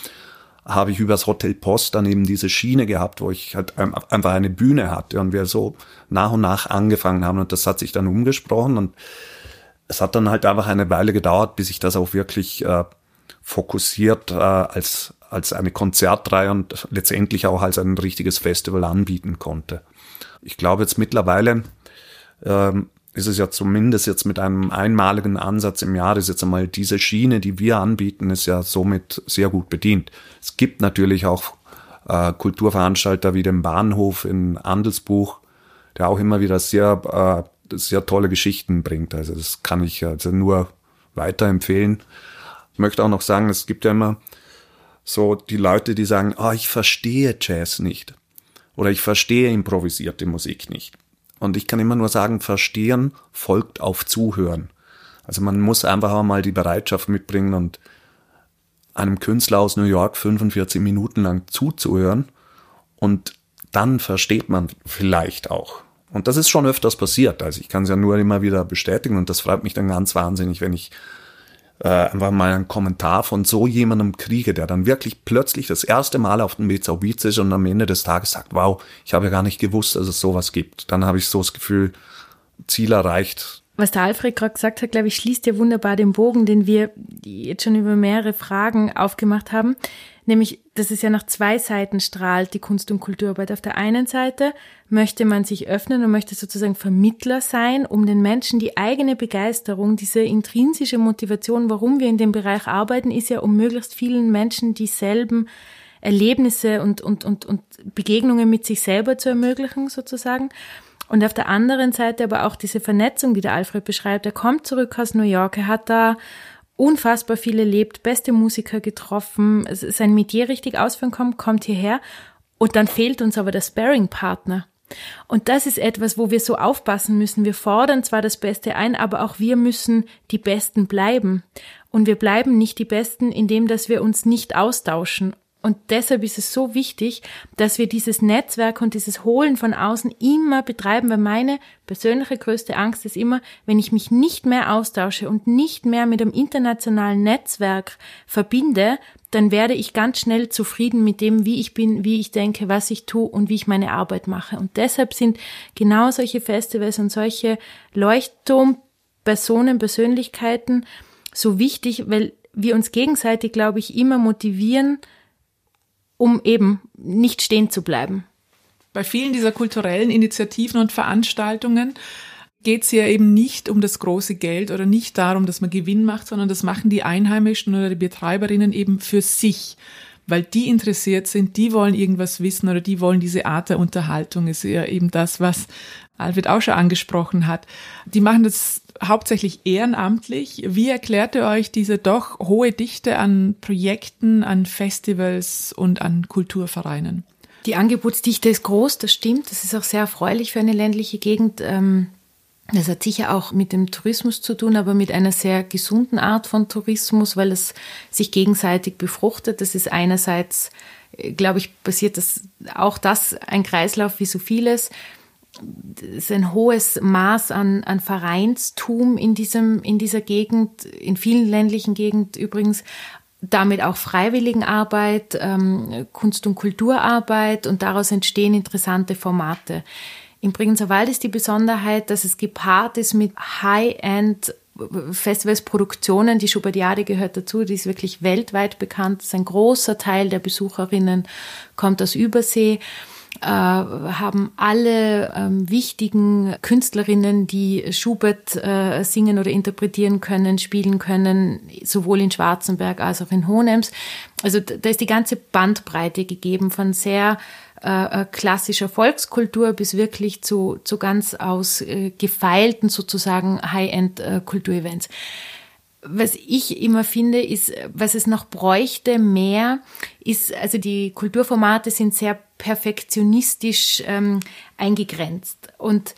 habe ich übers Hotel Post dann eben diese Schiene gehabt, wo ich halt einfach eine Bühne hatte und wir so nach und nach angefangen haben und das hat sich dann umgesprochen und es hat dann halt einfach eine Weile gedauert, bis ich das auch wirklich äh, fokussiert äh, als, als eine Konzertreihe und letztendlich auch als ein richtiges Festival anbieten konnte. Ich glaube jetzt mittlerweile ähm, ist es ja zumindest jetzt mit einem einmaligen Ansatz im Jahr, ist jetzt einmal diese Schiene, die wir anbieten, ist ja somit sehr gut bedient. Es gibt natürlich auch äh, Kulturveranstalter wie den Bahnhof in Andelsbuch, der auch immer wieder sehr, äh, sehr tolle Geschichten bringt. Also das kann ich also nur weiterempfehlen. Ich möchte auch noch sagen, es gibt ja immer so die Leute, die sagen, oh, ich verstehe Jazz nicht oder ich verstehe improvisierte Musik nicht. Und ich kann immer nur sagen, verstehen folgt auf Zuhören. Also man muss einfach auch mal die Bereitschaft mitbringen und einem Künstler aus New York 45 Minuten lang zuzuhören und dann versteht man vielleicht auch. Und das ist schon öfters passiert. Also ich kann es ja nur immer wieder bestätigen und das freut mich dann ganz wahnsinnig, wenn ich äh, einfach mal einen Kommentar von so jemandem kriege, der dann wirklich plötzlich das erste Mal auf dem Bezau Beats ist und am Ende des Tages sagt, wow, ich habe ja gar nicht gewusst, dass es sowas gibt. Dann habe ich so das Gefühl, Ziel erreicht. Was der Alfred gerade gesagt hat, glaube ich, schließt ja wunderbar den Bogen, den wir jetzt schon über mehrere Fragen aufgemacht haben nämlich, dass es ja nach zwei Seiten strahlt, die Kunst- und Kulturarbeit. Auf der einen Seite möchte man sich öffnen und möchte sozusagen Vermittler sein, um den Menschen die eigene Begeisterung, diese intrinsische Motivation, warum wir in dem Bereich arbeiten, ist ja, um möglichst vielen Menschen dieselben Erlebnisse und, und, und, und Begegnungen mit sich selber zu ermöglichen, sozusagen. Und auf der anderen Seite aber auch diese Vernetzung, die der Alfred beschreibt. Er kommt zurück aus New York, er hat da unfassbar viel erlebt, beste Musiker getroffen, sein Metier richtig ausführen kommt, kommt hierher und dann fehlt uns aber der Sparring-Partner. Und das ist etwas, wo wir so aufpassen müssen. Wir fordern zwar das Beste ein, aber auch wir müssen die Besten bleiben. Und wir bleiben nicht die Besten, indem dass wir uns nicht austauschen und deshalb ist es so wichtig, dass wir dieses Netzwerk und dieses Holen von außen immer betreiben, weil meine persönliche größte Angst ist immer, wenn ich mich nicht mehr austausche und nicht mehr mit dem internationalen Netzwerk verbinde, dann werde ich ganz schnell zufrieden mit dem, wie ich bin, wie ich denke, was ich tue und wie ich meine Arbeit mache. Und deshalb sind genau solche Festivals und solche Leuchtturmpersonen, Persönlichkeiten so wichtig, weil wir uns gegenseitig, glaube ich, immer motivieren, um eben nicht stehen zu bleiben. Bei vielen dieser kulturellen Initiativen und Veranstaltungen geht es ja eben nicht um das große Geld oder nicht darum, dass man Gewinn macht, sondern das machen die Einheimischen oder die Betreiberinnen eben für sich, weil die interessiert sind, die wollen irgendwas wissen oder die wollen diese Art der Unterhaltung, ist ja eben das, was Alfred auch schon angesprochen hat. Die machen das hauptsächlich ehrenamtlich. Wie erklärt ihr euch diese doch hohe Dichte an Projekten, an Festivals und an Kulturvereinen? Die Angebotsdichte ist groß, das stimmt. Das ist auch sehr erfreulich für eine ländliche Gegend. Ähm, das hat sicher auch mit dem Tourismus zu tun, aber mit einer sehr gesunden Art von Tourismus, weil es sich gegenseitig befruchtet. Das ist einerseits, äh, glaube ich, passiert das auch das ein Kreislauf wie so vieles. Ist ein hohes Maß an, an Vereinstum in, diesem, in dieser Gegend, in vielen ländlichen Gegenden übrigens, damit auch Freiwilligenarbeit, ähm, Kunst- und Kulturarbeit und daraus entstehen interessante Formate. Im Bregenzer Wald ist die Besonderheit, dass es gepaart ist mit High-End Festivals, Produktionen. Die Schubertiade gehört dazu, die ist wirklich weltweit bekannt. ein großer Teil der Besucherinnen kommt aus Übersee. Äh, haben alle ähm, wichtigen Künstlerinnen, die Schubert äh, singen oder interpretieren können, spielen können, sowohl in Schwarzenberg als auch in Hohenems. Also da ist die ganze Bandbreite gegeben von sehr äh, äh, klassischer Volkskultur bis wirklich zu, zu ganz aus äh, sozusagen High-End-Kulturevents. Äh, was ich immer finde, ist, was es noch bräuchte mehr, ist, also die Kulturformate sind sehr perfektionistisch ähm, eingegrenzt. Und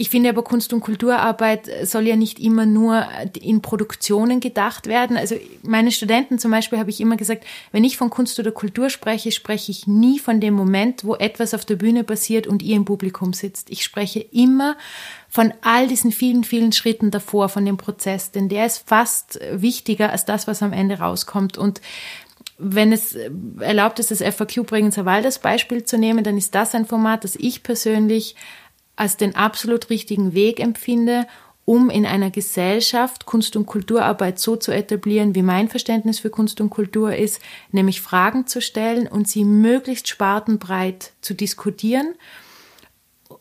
ich finde aber Kunst- und Kulturarbeit soll ja nicht immer nur in Produktionen gedacht werden. Also meine Studenten zum Beispiel habe ich immer gesagt, wenn ich von Kunst oder Kultur spreche, spreche ich nie von dem Moment, wo etwas auf der Bühne passiert und ihr im Publikum sitzt. Ich spreche immer von all diesen vielen, vielen Schritten davor, von dem Prozess, denn der ist fast wichtiger als das, was am Ende rauskommt. Und wenn es erlaubt ist, das FAQ Bregenzer Wald als Beispiel zu nehmen, dann ist das ein Format, das ich persönlich als den absolut richtigen Weg empfinde, um in einer Gesellschaft Kunst- und Kulturarbeit so zu etablieren, wie mein Verständnis für Kunst und Kultur ist, nämlich Fragen zu stellen und sie möglichst spartenbreit zu diskutieren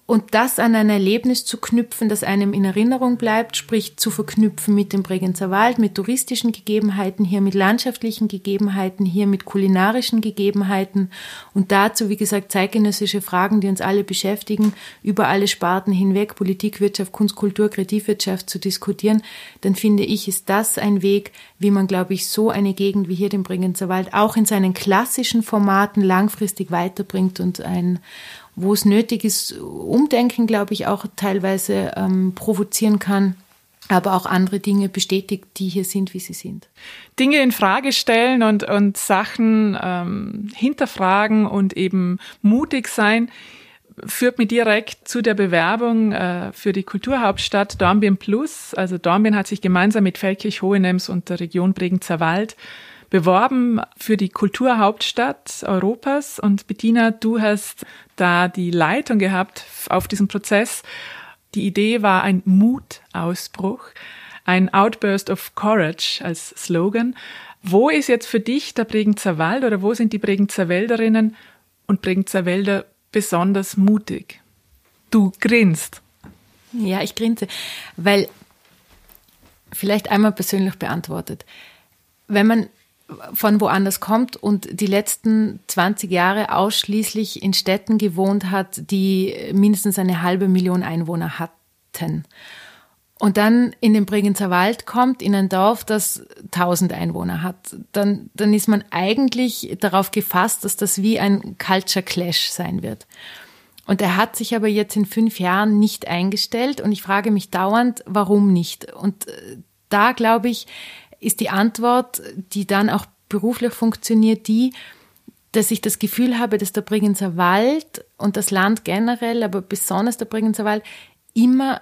und das an ein Erlebnis zu knüpfen, das einem in Erinnerung bleibt, sprich zu verknüpfen mit dem Bregenzer Wald, mit touristischen Gegebenheiten hier, mit landschaftlichen Gegebenheiten hier, mit kulinarischen Gegebenheiten. Und dazu, wie gesagt, zeitgenössische Fragen, die uns alle beschäftigen, über alle Sparten hinweg, Politik, Wirtschaft, Kunst, Kultur, Kreativwirtschaft zu diskutieren, dann finde ich, ist das ein Weg, wie man, glaube ich, so eine Gegend wie hier den Bregenzer Wald auch in seinen klassischen Formaten langfristig weiterbringt und ein wo es nötig ist, Umdenken, glaube ich, auch teilweise ähm, provozieren kann aber auch andere Dinge bestätigt, die hier sind, wie sie sind. Dinge in Frage stellen und, und Sachen ähm, hinterfragen und eben mutig sein, führt mich direkt zu der Bewerbung äh, für die Kulturhauptstadt Dornbirn Plus. Also Dornbirn hat sich gemeinsam mit Feldkirch-Hohenems und der Region Bregenzer Wald beworben für die Kulturhauptstadt Europas. Und Bettina, du hast da die Leitung gehabt auf diesem Prozess. Die Idee war ein Mutausbruch, ein Outburst of Courage als Slogan. Wo ist jetzt für dich der Bregenzer Wald oder wo sind die Bregenzer Wälderinnen und Bregenzer Wälder besonders mutig? Du grinst. Ja, ich grinse, weil vielleicht einmal persönlich beantwortet. Wenn man von woanders kommt und die letzten 20 Jahre ausschließlich in Städten gewohnt hat, die mindestens eine halbe Million Einwohner hatten. Und dann in den Bregenzer Wald kommt, in ein Dorf, das 1000 Einwohner hat, dann, dann ist man eigentlich darauf gefasst, dass das wie ein Culture Clash sein wird. Und er hat sich aber jetzt in fünf Jahren nicht eingestellt und ich frage mich dauernd, warum nicht? Und äh, da glaube ich, ist die Antwort, die dann auch beruflich funktioniert, die, dass ich das Gefühl habe, dass der Bregenzer Wald und das Land generell, aber besonders der Bregenzer Wald immer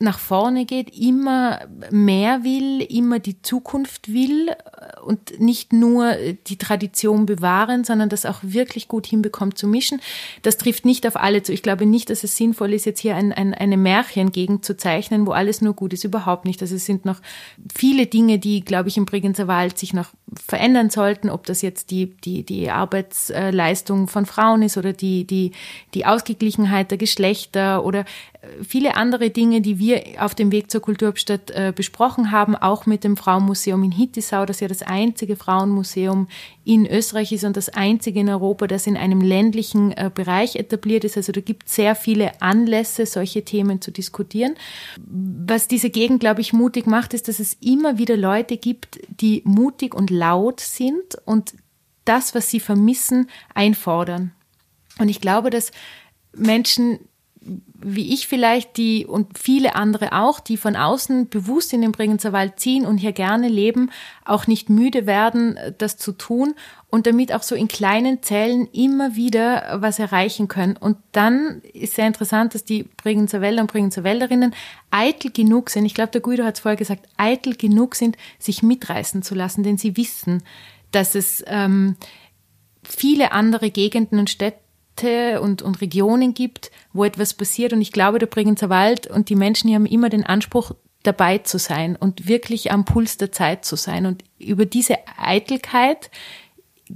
nach vorne geht, immer mehr will, immer die Zukunft will und nicht nur die Tradition bewahren, sondern das auch wirklich gut hinbekommt zu mischen. Das trifft nicht auf alle zu. Ich glaube nicht, dass es sinnvoll ist, jetzt hier ein, ein, eine Märchengegend zu zeichnen, wo alles nur gut ist. Überhaupt nicht. Also es sind noch viele Dinge, die, glaube ich, im Bregenzer Wald sich noch verändern sollten, ob das jetzt die, die, die Arbeitsleistung von Frauen ist oder die, die, die Ausgeglichenheit der Geschlechter oder viele andere Dinge, die wir auf dem Weg zur Kulturhauptstadt äh, besprochen haben, auch mit dem Frauenmuseum in Hittisau, das ja das einzige Frauenmuseum in Österreich ist und das einzige in Europa, das in einem ländlichen äh, Bereich etabliert ist. Also da gibt es sehr viele Anlässe, solche Themen zu diskutieren. Was diese Gegend, glaube ich, mutig macht, ist, dass es immer wieder Leute gibt, die mutig und laut sind und das, was sie vermissen, einfordern. Und ich glaube, dass Menschen wie ich vielleicht, die und viele andere auch, die von außen bewusst in den Bregenzer Wald ziehen und hier gerne leben, auch nicht müde werden, das zu tun und damit auch so in kleinen Zellen immer wieder was erreichen können. Und dann ist sehr interessant, dass die Bregenzer Wälder und Bregenzer Wälderinnen eitel genug sind, ich glaube, der Guido hat es vorher gesagt, eitel genug sind, sich mitreißen zu lassen, denn sie wissen, dass es ähm, viele andere Gegenden und Städte Orte und, und Regionen gibt, wo etwas passiert. Und ich glaube, der Bregenzer Wald und die Menschen hier haben immer den Anspruch, dabei zu sein und wirklich am Puls der Zeit zu sein. Und über diese Eitelkeit,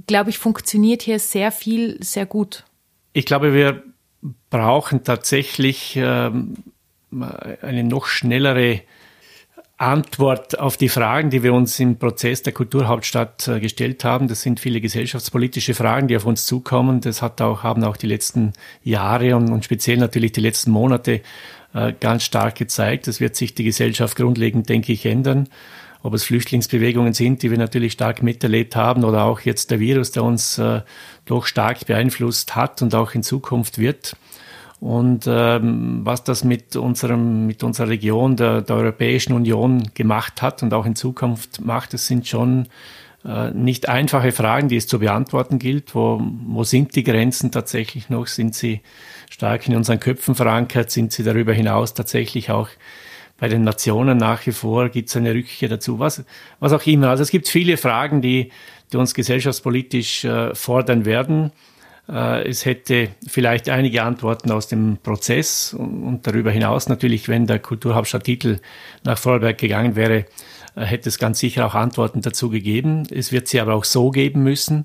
glaube ich, funktioniert hier sehr viel, sehr gut. Ich glaube, wir brauchen tatsächlich ähm, eine noch schnellere Antwort auf die Fragen, die wir uns im Prozess der Kulturhauptstadt äh, gestellt haben. Das sind viele gesellschaftspolitische Fragen, die auf uns zukommen. Das hat auch, haben auch die letzten Jahre und, und speziell natürlich die letzten Monate äh, ganz stark gezeigt. Es wird sich die Gesellschaft grundlegend, denke ich, ändern. Ob es Flüchtlingsbewegungen sind, die wir natürlich stark miterlebt haben, oder auch jetzt der Virus, der uns äh, doch stark beeinflusst hat und auch in Zukunft wird. Und ähm, was das mit unserem, mit unserer Region der, der Europäischen Union gemacht hat und auch in Zukunft macht, das sind schon äh, nicht einfache Fragen, die es zu beantworten gilt. Wo, wo sind die Grenzen tatsächlich noch? Sind sie stark in unseren Köpfen verankert? Sind sie darüber hinaus tatsächlich auch bei den Nationen nach wie vor? Gibt es eine Rückkehr dazu? Was, was auch immer. Also es gibt viele Fragen, die, die uns gesellschaftspolitisch äh, fordern werden. Äh, es hätte vielleicht einige Antworten aus dem Prozess und darüber hinaus natürlich, wenn der Kulturhauptstadttitel nach Vorarlberg gegangen wäre, äh, hätte es ganz sicher auch Antworten dazu gegeben. Es wird sie aber auch so geben müssen,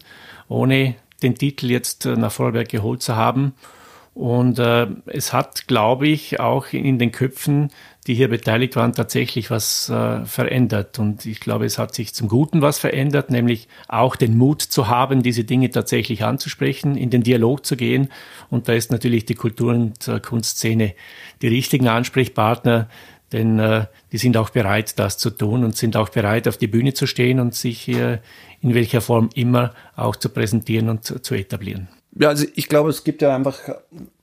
ohne den Titel jetzt äh, nach Vorarlberg geholt zu haben. Und äh, es hat, glaube ich, auch in den Köpfen, die hier beteiligt waren, tatsächlich was äh, verändert. Und ich glaube, es hat sich zum Guten was verändert, nämlich auch den Mut zu haben, diese Dinge tatsächlich anzusprechen, in den Dialog zu gehen. Und da ist natürlich die Kultur- und äh, Kunstszene die richtigen Ansprechpartner, denn äh, die sind auch bereit, das zu tun und sind auch bereit, auf die Bühne zu stehen und sich hier in welcher Form immer auch zu präsentieren und zu etablieren. Ja, also ich glaube, es gibt ja einfach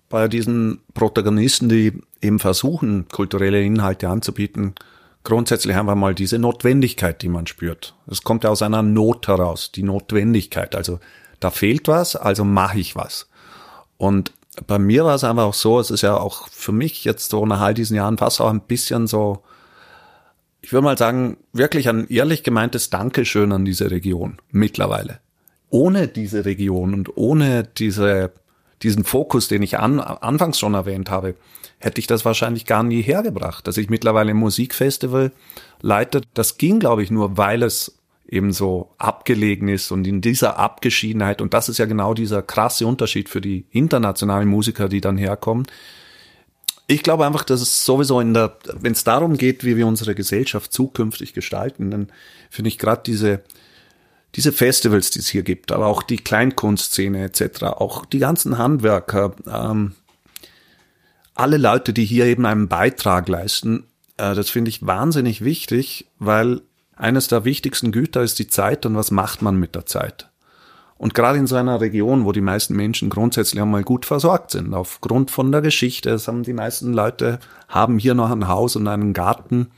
bei diesen Protagonisten, die eben versuchen, kulturelle Inhalte anzubieten, grundsätzlich einfach mal diese Notwendigkeit, die man spürt. Es kommt ja aus einer Not heraus, die Notwendigkeit. Also da fehlt was, also mache ich was. Und bei mir war es einfach auch so, es ist ja auch für mich jetzt so nach all diesen Jahren fast auch ein bisschen so, ich würde mal sagen, wirklich ein ehrlich gemeintes Dankeschön an diese Region mittlerweile ohne diese Region und ohne diese, diesen Fokus, den ich an, anfangs schon erwähnt habe, hätte ich das wahrscheinlich gar nie hergebracht. Dass ich mittlerweile ein Musikfestival leite, das ging, glaube ich, nur, weil es eben so abgelegen ist und in dieser Abgeschiedenheit, und das ist ja genau dieser krasse Unterschied für die internationalen Musiker, die dann herkommen. Ich glaube einfach, dass es sowieso in der, wenn es darum geht, wie wir unsere Gesellschaft zukünftig gestalten, dann finde ich gerade diese, diese Festivals, die es hier gibt, aber auch die Kleinkunstszene etc., auch die ganzen Handwerker, ähm, alle Leute, die hier eben einen Beitrag leisten, äh, das finde ich wahnsinnig wichtig, weil eines der wichtigsten Güter ist die Zeit und was macht man mit der Zeit. Und gerade in so einer Region, wo die meisten Menschen grundsätzlich einmal gut versorgt sind, aufgrund von der Geschichte, es haben die meisten Leute haben hier noch ein Haus und einen Garten.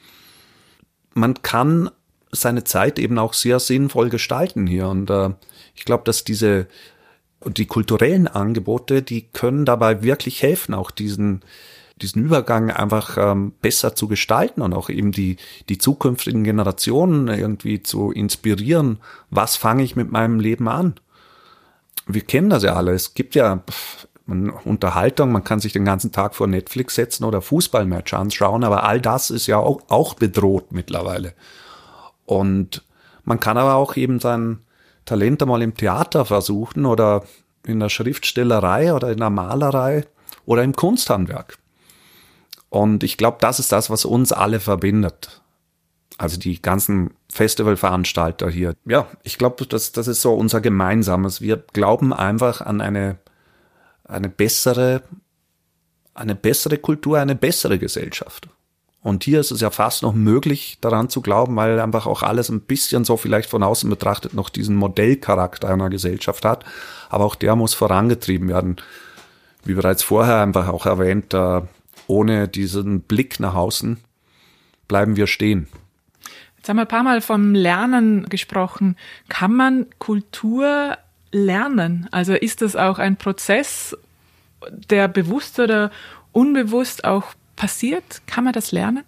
Man kann seine Zeit eben auch sehr sinnvoll gestalten hier. Und äh, ich glaube, dass diese die kulturellen Angebote, die können dabei wirklich helfen, auch diesen diesen Übergang einfach ähm, besser zu gestalten und auch eben die die zukünftigen Generationen irgendwie zu inspirieren. Was fange ich mit meinem Leben an? Wir kennen das ja alle. Es gibt ja man, Unterhaltung, man kann sich den ganzen Tag vor Netflix setzen oder Fußballmatch anschauen, aber all das ist ja auch, auch bedroht mittlerweile. Und man kann aber auch eben sein Talent einmal im Theater versuchen oder in der Schriftstellerei oder in der Malerei oder im Kunsthandwerk. Und ich glaube, das ist das, was uns alle verbindet. Also die ganzen Festivalveranstalter hier. Ja, ich glaube, das, das ist so unser gemeinsames. Wir glauben einfach an eine, eine bessere, eine bessere Kultur, eine bessere Gesellschaft. Und hier ist es ja fast noch möglich, daran zu glauben, weil einfach auch alles ein bisschen so vielleicht von außen betrachtet noch diesen Modellcharakter einer Gesellschaft hat. Aber auch der muss vorangetrieben werden. Wie bereits vorher einfach auch erwähnt, ohne diesen Blick nach außen bleiben wir stehen. Jetzt haben wir ein paar Mal vom Lernen gesprochen. Kann man Kultur lernen? Also ist das auch ein Prozess, der bewusst oder unbewusst auch passiert? Kann man das lernen?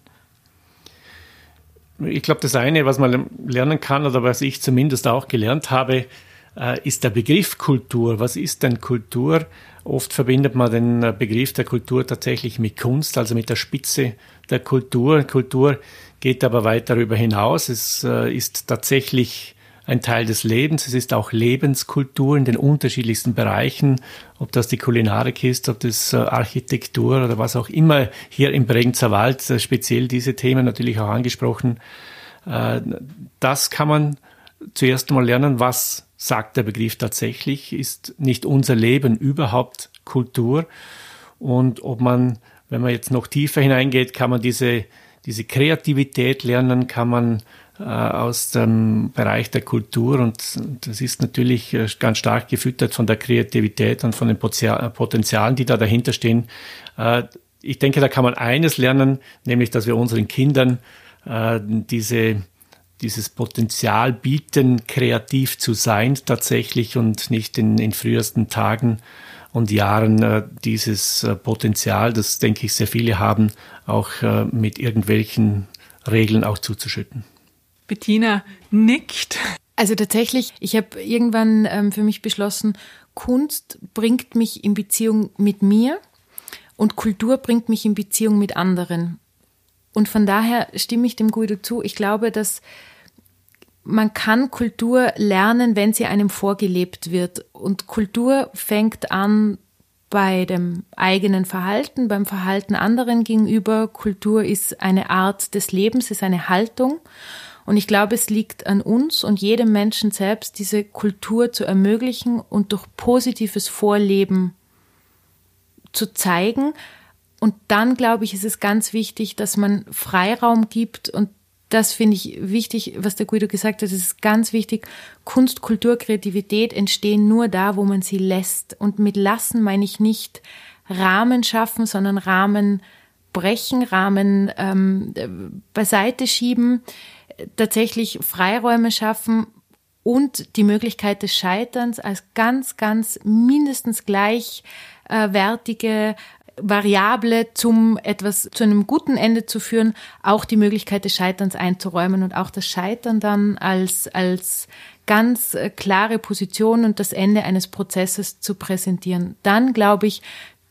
Ich glaube, das eine, was man lernen kann oder was ich zumindest auch gelernt habe, äh, ist der Begriff Kultur. Was ist denn Kultur? Oft verbindet man den äh, Begriff der Kultur tatsächlich mit Kunst, also mit der Spitze der Kultur. Kultur geht aber weit darüber hinaus. Es äh, ist tatsächlich ein Teil des Lebens. Es ist auch Lebenskultur in den unterschiedlichsten Bereichen, ob das die Kulinarik ist, ob das Architektur oder was auch immer. Hier im Bregenzer Wald speziell diese Themen natürlich auch angesprochen. Das kann man zuerst mal lernen, was sagt der Begriff tatsächlich, ist nicht unser Leben überhaupt Kultur und ob man, wenn man jetzt noch tiefer hineingeht, kann man diese, diese Kreativität lernen, kann man äh, aus dem Bereich der Kultur und das ist natürlich äh, ganz stark gefüttert von der Kreativität und von den Potenzialen, die da dahinter stehen. Äh, ich denke, da kann man eines lernen, nämlich, dass wir unseren Kindern äh, diese dieses Potenzial bieten, kreativ zu sein tatsächlich und nicht in, in frühesten Tagen und Jahren äh, dieses äh, Potenzial, das denke ich sehr viele haben, auch äh, mit irgendwelchen Regeln auch zuzuschütten. Bettina nickt. Also tatsächlich, ich habe irgendwann ähm, für mich beschlossen, Kunst bringt mich in Beziehung mit mir und Kultur bringt mich in Beziehung mit anderen. Und von daher stimme ich dem Guido zu. Ich glaube, dass man kann Kultur lernen, wenn sie einem vorgelebt wird. Und Kultur fängt an bei dem eigenen Verhalten, beim Verhalten anderen gegenüber. Kultur ist eine Art des Lebens, ist eine Haltung. Und ich glaube, es liegt an uns und jedem Menschen selbst, diese Kultur zu ermöglichen und durch positives Vorleben zu zeigen. Und dann, glaube ich, ist es ganz wichtig, dass man Freiraum gibt und das finde ich wichtig, was der Guido gesagt hat. Es ist ganz wichtig. Kunst, Kultur, Kreativität entstehen nur da, wo man sie lässt. Und mit lassen meine ich nicht Rahmen schaffen, sondern Rahmen brechen, Rahmen ähm, beiseite schieben, tatsächlich Freiräume schaffen und die Möglichkeit des Scheiterns als ganz, ganz mindestens gleichwertige Variable zum etwas, zu einem guten Ende zu führen, auch die Möglichkeit des Scheiterns einzuräumen und auch das Scheitern dann als, als ganz äh, klare Position und das Ende eines Prozesses zu präsentieren. Dann, glaube ich,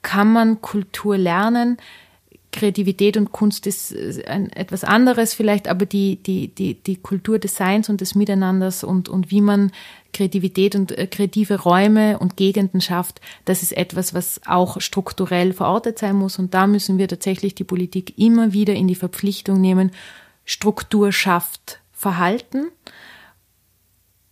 kann man Kultur lernen. Kreativität und Kunst ist äh, ein, etwas anderes vielleicht, aber die, die, die, die Kultur des Seins und des Miteinanders und, und wie man Kreativität und äh, kreative Räume und Gegenden schafft, das ist etwas, was auch strukturell verortet sein muss. Und da müssen wir tatsächlich die Politik immer wieder in die Verpflichtung nehmen, Struktur schafft Verhalten.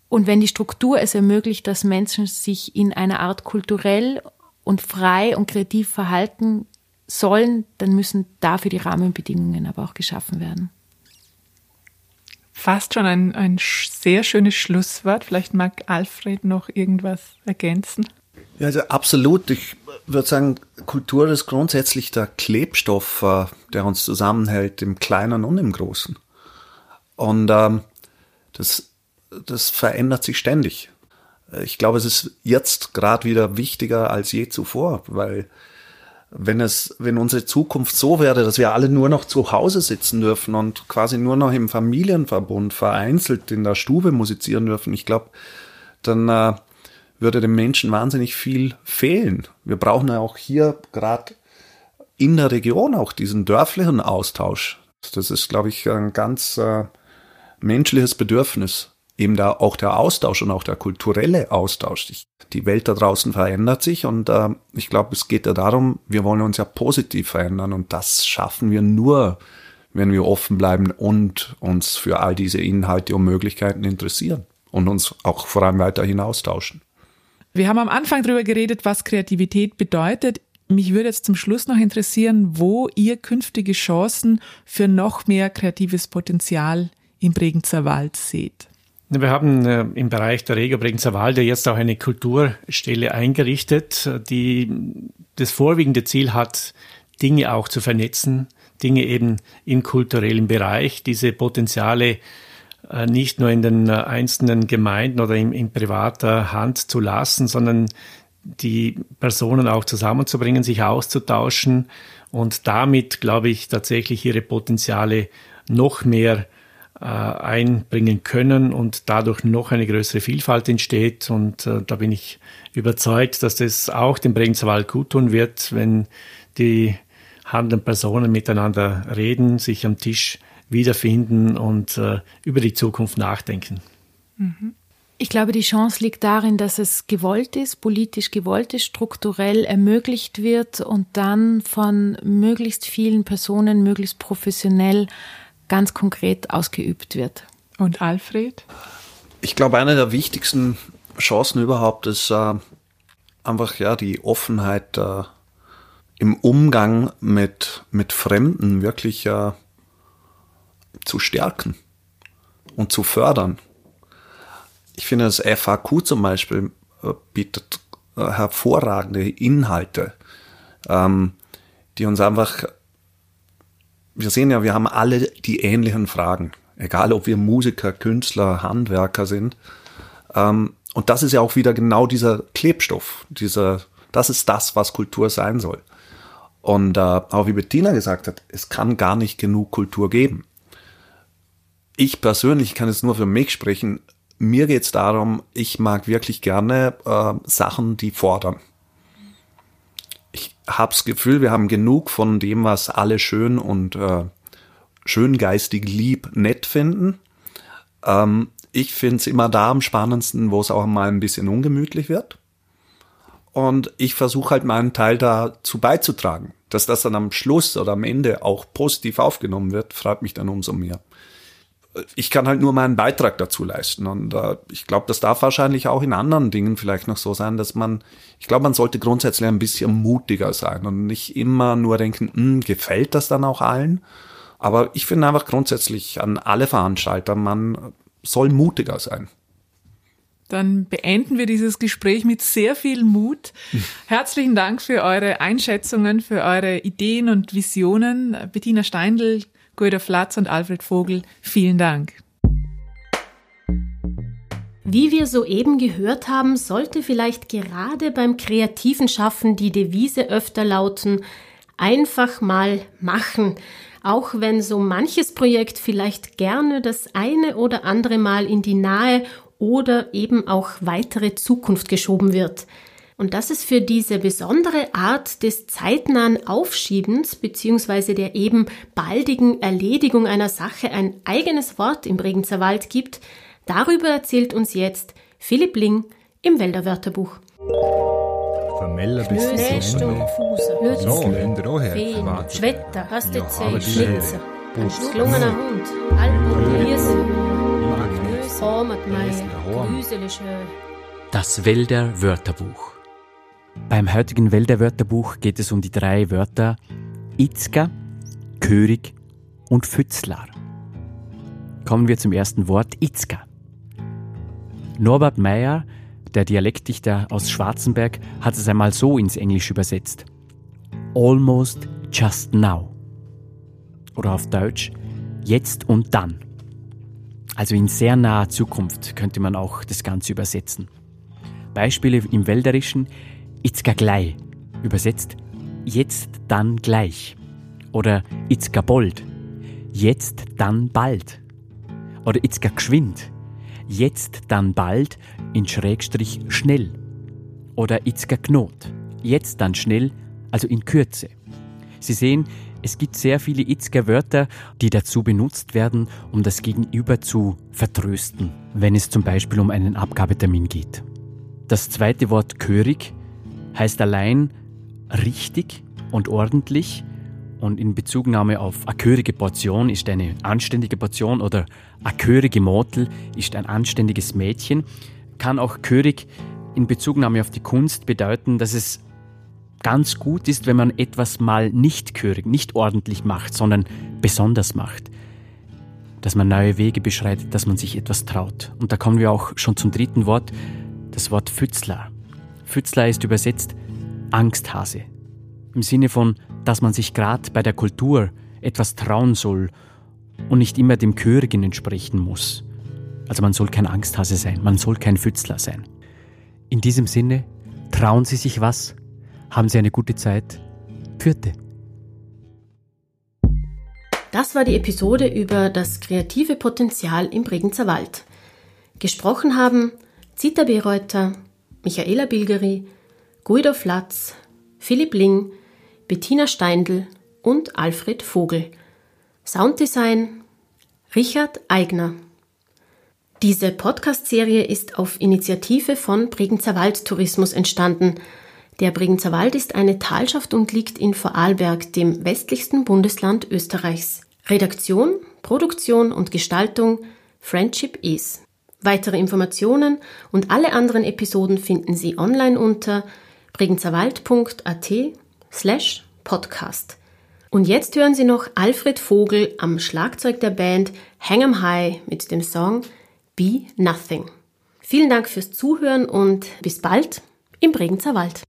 Und wenn die Struktur es ermöglicht, dass Menschen sich in einer Art kulturell und frei und kreativ verhalten sollen, dann müssen dafür die Rahmenbedingungen aber auch geschaffen werden fast schon ein, ein sehr schönes Schlusswort. Vielleicht mag Alfred noch irgendwas ergänzen. Ja, also absolut. Ich würde sagen, Kultur ist grundsätzlich der Klebstoff, äh, der uns zusammenhält, im Kleinen und im Großen. Und ähm, das, das verändert sich ständig. Ich glaube, es ist jetzt gerade wieder wichtiger als je zuvor, weil wenn es, wenn unsere Zukunft so wäre, dass wir alle nur noch zu Hause sitzen dürfen und quasi nur noch im Familienverbund vereinzelt in der Stube musizieren dürfen, ich glaube, dann äh, würde dem Menschen wahnsinnig viel fehlen. Wir brauchen ja auch hier gerade in der Region auch diesen dörflichen Austausch. Das ist, glaube ich, ein ganz äh, menschliches Bedürfnis, eben da auch der Austausch und auch der kulturelle Austausch. Die Welt da draußen verändert sich und äh, ich glaube, es geht ja darum, wir wollen uns ja positiv verändern und das schaffen wir nur, wenn wir offen bleiben und uns für all diese Inhalte und Möglichkeiten interessieren und uns auch vor allem weiterhin austauschen. Wir haben am Anfang darüber geredet, was Kreativität bedeutet. Mich würde jetzt zum Schluss noch interessieren, wo ihr künftige Chancen für noch mehr kreatives Potenzial im Bregenzer Wald seht. Wir haben äh, im Bereich der Regio Bregenzer Walde jetzt auch eine Kulturstelle eingerichtet, die das vorwiegende Ziel hat, Dinge auch zu vernetzen, Dinge eben im kulturellen Bereich, diese Potenziale äh, nicht nur in den einzelnen Gemeinden oder in, in privater Hand zu lassen, sondern die Personen auch zusammenzubringen, sich auszutauschen und damit, glaube ich, tatsächlich ihre Potenziale noch mehr einbringen können und dadurch noch eine größere Vielfalt entsteht. Und äh, da bin ich überzeugt, dass das auch dem Bregenzerwald gut tun wird, wenn die handelnden Personen miteinander reden, sich am Tisch wiederfinden und äh, über die Zukunft nachdenken. Mhm. Ich glaube, die Chance liegt darin, dass es gewollt ist, politisch gewollt ist, strukturell ermöglicht wird und dann von möglichst vielen Personen möglichst professionell ganz konkret ausgeübt wird. Und Alfred? Ich glaube, eine der wichtigsten Chancen überhaupt ist äh, einfach ja die Offenheit äh, im Umgang mit, mit Fremden wirklich äh, zu stärken und zu fördern. Ich finde, das FAQ zum Beispiel äh, bietet äh, hervorragende Inhalte, ähm, die uns einfach, wir sehen ja, wir haben alle die ähnlichen Fragen, egal ob wir Musiker, Künstler, Handwerker sind. Ähm, und das ist ja auch wieder genau dieser Klebstoff, dieser, das ist das, was Kultur sein soll. Und äh, auch wie Bettina gesagt hat, es kann gar nicht genug Kultur geben ich persönlich kann es nur für mich sprechen. Mir geht es darum, ich mag wirklich gerne äh, Sachen, die fordern. Ich habe das Gefühl, wir haben genug von dem, was alle schön und äh, schöngeistig lieb nett finden. Ähm, ich finde es immer da am spannendsten, wo es auch mal ein bisschen ungemütlich wird. Und ich versuche halt meinen Teil dazu beizutragen. Dass das dann am Schluss oder am Ende auch positiv aufgenommen wird, freut mich dann umso mehr ich kann halt nur meinen Beitrag dazu leisten. Und äh, ich glaube, das darf wahrscheinlich auch in anderen Dingen vielleicht noch so sein, dass man, ich glaube, man sollte grundsätzlich ein bisschen mutiger sein und nicht immer nur denken, hm, gefällt das dann auch allen? Aber ich finde einfach grundsätzlich an alle Veranstalter, man soll mutiger sein. Dann beenden wir dieses Gespräch mit sehr viel Mut. Herzlichen Dank für eure Einschätzungen, für eure Ideen und Visionen. Bettina Steindl, Guido Flatz und Alfred Vogel, vielen Dank. Wie wir soeben gehört haben, sollte vielleicht gerade beim kreativen Schaffen die Devise öfter lauten, einfach mal machen, auch wenn so manches Projekt vielleicht gerne das eine oder andere Mal in die nahe oder eben auch weitere Zukunft geschoben wird. Und dass es für diese besondere Art des zeitnahen Aufschiebens bzw. der eben baldigen Erledigung einer Sache ein eigenes Wort im Bregenzer Wald gibt, darüber erzählt uns jetzt Philipp Ling im Wälderwörterbuch. Vermeller bis Lützen, Schwetter, Hastezei, Schlitzer, ein gelungener Hund, Alpen, Hormatmeier. Das Wälder Wörterbuch beim heutigen Wälderwörterbuch geht es um die drei Wörter Itzka, Körig und Fützlar. Kommen wir zum ersten Wort Itzka. Norbert Meyer, der Dialektdichter aus Schwarzenberg, hat es einmal so ins Englische übersetzt. Almost just now. Oder auf Deutsch, jetzt und dann. Also in sehr naher Zukunft könnte man auch das Ganze übersetzen. Beispiele im Wälderischen Itzka gleich. Übersetzt jetzt dann gleich. Oder Itzka bold. Jetzt dann bald. Oder Itzka geschwind. Jetzt dann bald in Schrägstrich schnell. Oder Itzka knot. Jetzt dann schnell, also in Kürze. Sie sehen, Es gibt sehr viele Itzger Wörter, die dazu benutzt werden, um das Gegenüber zu vertrösten, wenn es zum Beispiel um einen Abgabetermin geht. Das zweite Wort körig heißt allein richtig und ordentlich und in Bezugnahme auf eine körige Portion ist eine anständige Portion oder eine körige Motel ist ein anständiges Mädchen, kann auch körig in Bezugnahme auf die Kunst bedeuten, dass es ganz gut ist, wenn man etwas mal nicht körig, nicht ordentlich macht, sondern besonders macht. Dass man neue Wege beschreitet, dass man sich etwas traut. Und da kommen wir auch schon zum dritten Wort, das Wort Pfützler. Pfützler ist übersetzt Angsthase. Im Sinne von, dass man sich gerade bei der Kultur etwas trauen soll und nicht immer dem Chörigen entsprechen muss. Also man soll kein Angsthase sein, man soll kein Pfützler sein. In diesem Sinne, trauen Sie sich was, haben Sie eine gute Zeit. Pürte. Das war die Episode über das kreative Potenzial im Bregenzer Wald. Gesprochen haben Zita Bereuter, Michaela Bilgeri, Guido Flatz, Philipp Ling, Bettina Steindl und Alfred Vogel. Sounddesign Richard Eigner. Diese Podcast-Serie ist auf Initiative von Bregenzer Waldtourismus entstanden – der Bregenzer Wald ist eine Talschaft und liegt in Vorarlberg, dem westlichsten Bundesland Österreichs. Redaktion, Produktion und Gestaltung Friendship is. Weitere Informationen und alle anderen Episoden finden Sie online unter bregenzerwald.at slash podcast. Und jetzt hören Sie noch Alfred Vogel am Schlagzeug der Band Hang 'em High mit dem Song Be Nothing. Vielen Dank fürs Zuhören und bis bald im Bregenzer Wald.